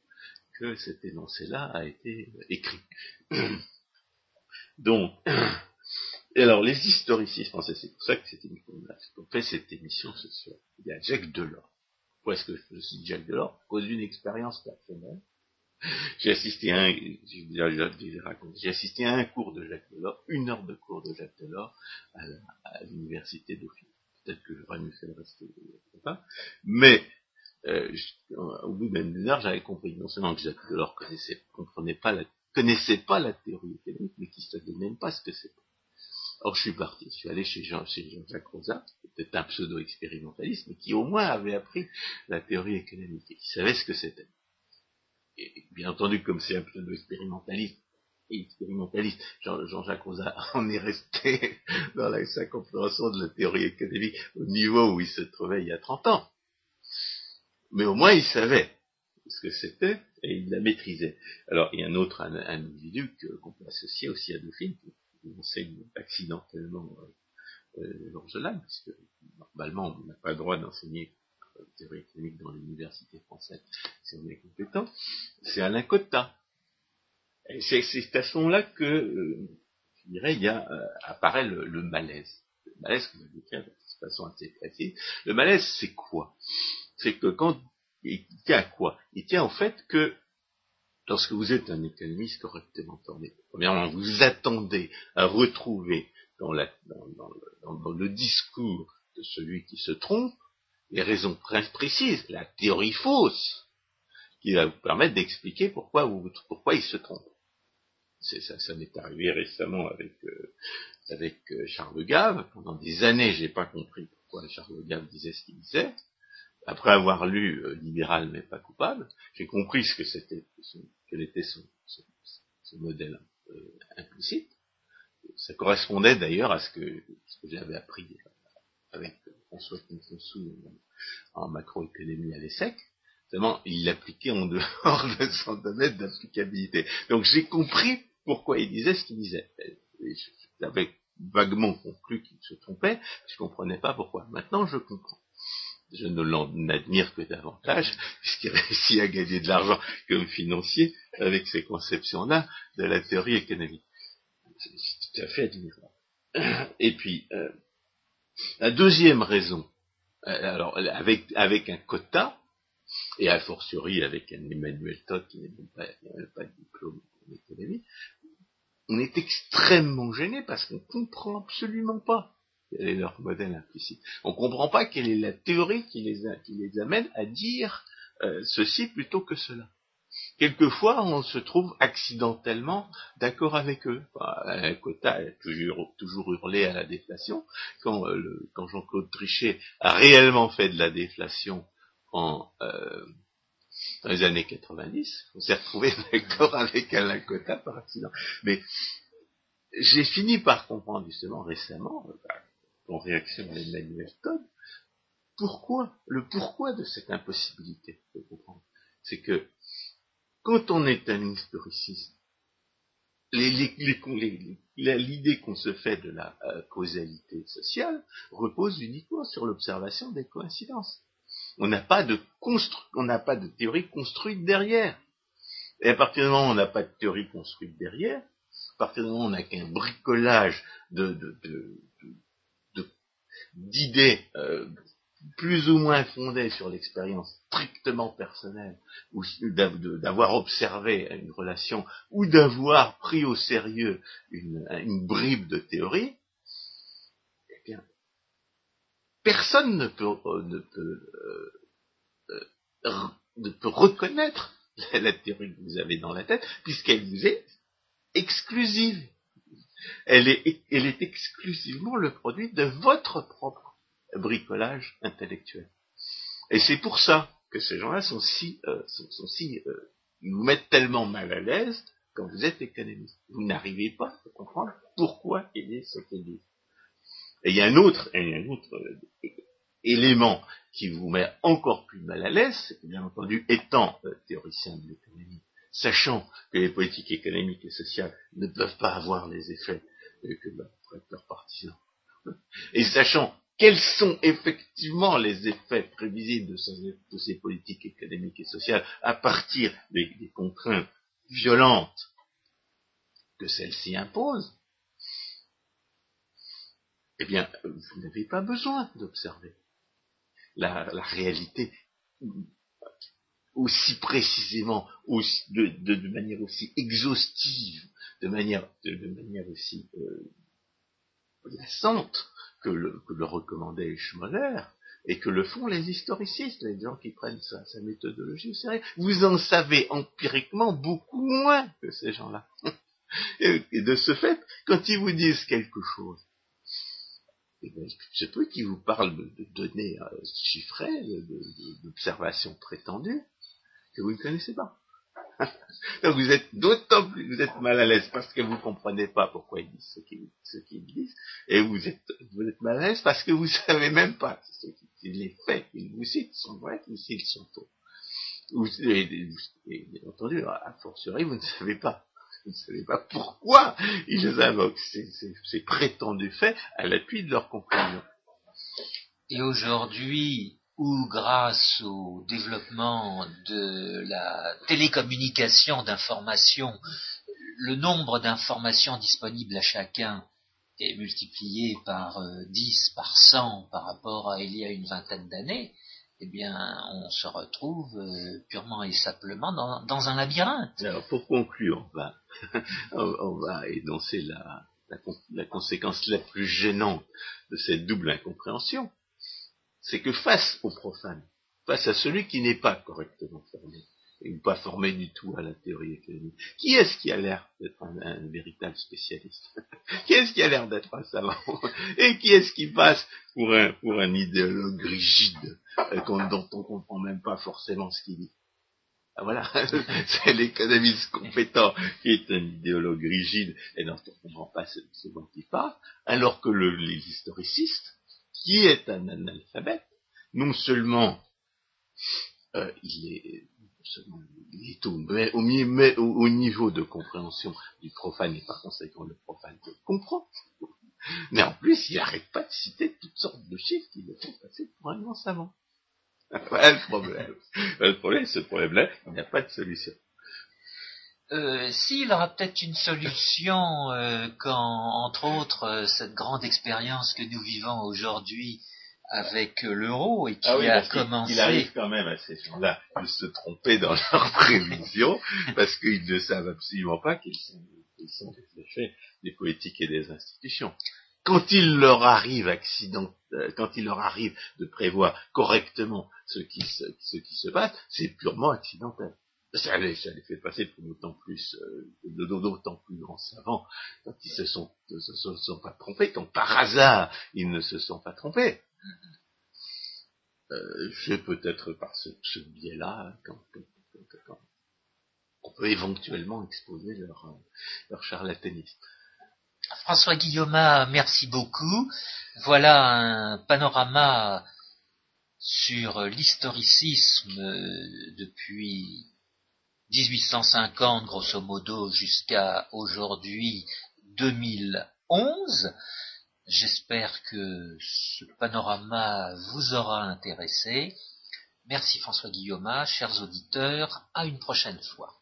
que cet énoncé-là a été écrit. Donc, alors les historicistes français, c'est pour ça que c'est une qu'on fait cette émission ce soir. Il y a Jacques Delors. Pourquoi est-ce que je cite Jacques Delors? Cause d'une expérience personnelle j'ai assisté à un, cours de Jacques Delors, une heure de cours de Jacques Delors à l'université Dauphine. Peut-être que j'aurais mieux fait le rester, pas. Mais euh, au bout d'une heure, j'avais compris non seulement que Jacques Delors connaissait, comprenait pas la, connaissait pas la théorie économique, mais qu'il savait même pas ce que c'était. Or, je suis parti, je suis allé chez Jean, chez Jean-Jacques Rosa, qui était un pseudo-expérimentaliste, mais qui au moins avait appris la théorie économique, et qui savait ce que c'était et bien entendu, comme c'est un pseudo-expérimentaliste, et expérimentaliste, Jean-Jacques Rosa en est resté dans la, sa compréhension de la théorie économique au niveau où il se trouvait il y a 30 ans. Mais au moins il savait ce que c'était et il la maîtrisait. Alors il y a un autre individu qu'on peut associer aussi à Dauphine, qui enseigne accidentellement euh, euh, puisque normalement on n'a pas le droit d'enseigner théorie économique dans l'université française, si on est compétent, c'est Alain Cotta. C'est à ce moment-là que, euh, je dirais, il y a, euh, apparaît le, malaise. Le malaise, que je décris de façon assez précise. Le malaise, c'est quoi? C'est que quand il tient à quoi? Il tient au fait que lorsque vous êtes un économiste correctement formé, premièrement, vous attendez à retrouver dans, le discours de celui qui se trompe les raisons précises, la théorie fausse, qui va vous permettre d'expliquer pourquoi, vous, pourquoi il se trompe. Ça, m'est arrivé récemment avec, euh, avec euh, Charles Gave. Pendant des années, j'ai pas compris pourquoi Charles Gave disait ce qu'il disait. Après avoir lu euh, Libéral mais pas coupable, j'ai compris ce que c'était, quel était son, modèle implicite. Ça correspondait d'ailleurs à ce que j'avais appris avec François Kinsonsou en macroéconomie à l'ESSEC. Seulement, il l'appliquait en dehors de son domaine d'applicabilité. Donc j'ai compris pourquoi il disait ce qu'il disait. J'avais vaguement conclu qu'il se trompait, je ne comprenais pas pourquoi. Maintenant, je comprends. Je ne l'en admire que davantage, puisqu'il réussit à gagner de l'argent comme financier avec ces conceptions-là de la théorie économique. C'est tout à fait admirable. Et puis, euh, la deuxième raison, euh, alors avec, un quota, et a fortiori avec un Emmanuel Todd qui n'a pas, de diplôme en économie, on est extrêmement gêné parce qu'on ne comprend absolument pas quel est leur modèle implicite. On ne comprend pas quelle est la théorie qui les, qui les amène à dire euh, ceci plutôt que cela. Quelquefois, on se trouve accidentellement d'accord avec eux. un quota a toujours, toujours hurlé à la déflation. Quand, euh, quand Jean-Claude Trichet a réellement fait de la déflation en, euh, dans les années 90, on s'est retrouvé d'accord avec Alain Cotta par accident. Mais j'ai fini par comprendre justement récemment, en réaction à Emmanuel Todd, pourquoi, le pourquoi de cette impossibilité de comprendre. C'est que quand on est un historiciste, l'idée qu'on se fait de la euh, causalité sociale repose uniquement sur l'observation des coïncidences. On n'a pas de théorie construite derrière. Et à partir du moment où on n'a pas de théorie construite derrière, à partir du moment où on n'a qu'un bricolage d'idées euh, plus ou moins fondées sur l'expérience strictement personnelle, ou d'avoir observé une relation, ou d'avoir pris au sérieux une, bribe de théorie, eh bien, personne ne peut, euh, ne peut, euh, euh, ne peut reconnaître la théorie que vous avez dans la tête, puisqu'elle vous est exclusive. Elle est exclusivement le produit de votre propre bricolage intellectuel. Et c'est pour ça que ces gens-là sont si, sont, si ils vous mettent tellement mal à l'aise quand vous êtes économiste. Vous n'arrivez pas à comprendre pourquoi il est ce qu'il dit. Et il y a un autre, un autre euh, élément qui vous met encore plus mal à l'aise, c'est que bien entendu, étant euh, théoricien de l'économie, sachant que les politiques économiques et sociales ne peuvent pas avoir les effets euh, que leurs partisans, et sachant quels sont effectivement les effets prévisibles de ces, politiques économiques et sociales à partir des contraintes violentes que celles-ci imposent, eh bien, vous n'avez pas besoin d'observer la, réalité aussi précisément, de, manière aussi exhaustive, de manière, aussi euh, que le, recommandait Schmoller, et que le font les historicistes, les gens qui prennent sa, sa méthodologie au sérieux. Vous en savez empiriquement beaucoup moins que ces gens-là. Et de ce fait, quand ils vous disent quelque chose, c'est eux qui vous parle de, données euh, chiffrées, d'observations prétendues, que vous ne connaissez pas. Donc vous êtes d'autant plus, vous êtes mal à l'aise parce que vous ne comprenez pas pourquoi ils disent ce qu'ils disent, et vous êtes, vous êtes mal à l'aise parce que vous ne savez même pas si les faits qu'ils vous citent sont vrais ou s'ils sont faux. et, bien entendu, à fortiori, vous ne savez pas vous ne savez pas pourquoi ils invoquent ces, prétendus faits à l'appui de leur conclusion. Et aujourd'hui, où grâce au développement de la télécommunication d'information, le nombre d'informations disponibles à chacun est multiplié par 10, euh, par 100 par rapport à il y a une vingtaine d'années, eh bien, on se retrouve euh, purement et simplement dans, un labyrinthe. Alors, pour conclure, on va, énoncer la, la, conséquence la plus gênante de cette double incompréhension. C'est que face au profane, face à celui qui n'est pas correctement formé, et pas formé du tout à la théorie économique. Qui est-ce qui a l'air d'être un, véritable spécialiste Qui est-ce qui a l'air d'être un savant Et qui est-ce qui passe pour un, pour un idéologue rigide euh, dont on comprend même pas forcément ce qu'il dit ah, voilà, c'est l'économiste compétent qui est un idéologue rigide et dont on ne comprend pas ce, dont il parle, alors que le, l'historiciste, qui est un analphabète, non seulement euh, il est il est au, mais, au, niveau de compréhension du profane et par conséquent le profane comprend. Mais en plus, il n'arrête pas de citer toutes sortes de chiffres qui le font passer pour un grand savant. Voilà le problème. Le problème, ce problème-là, il n'y a pas de solution. Euh, S'il aura peut-être une solution euh, quand, entre autres, euh, cette grande expérience que nous vivons aujourd'hui avec l'euro et qui ah a commencé. Il arrive quand même à ces gens-là de se tromper dans leurs prévisions parce qu'ils ne savent absolument pas qu'ils sont, sont des effets des politiques et des institutions. Quand il leur arrive accident, quand il leur arrive de prévoir correctement ce qui se, ce qui se passe, c'est purement accidentel. Ça les, fait passer pour d'autant plus, euh, d'autant plus grands savants quand ils se sont, se, sont pas trompés, quand par hasard ils ne se sont pas trompés. Euh, c'est peut-être par ce, biais-là qu'on peut éventuellement exposer leur, leur charlatanisme. François Guillaume, merci beaucoup. Voilà un panorama sur l'historicisme depuis 1850, grosso modo, jusqu'à aujourd'hui 2011. J'espère que ce panorama vous aura intéressé. Merci François Guillaume, chers auditeurs, à une prochaine fois.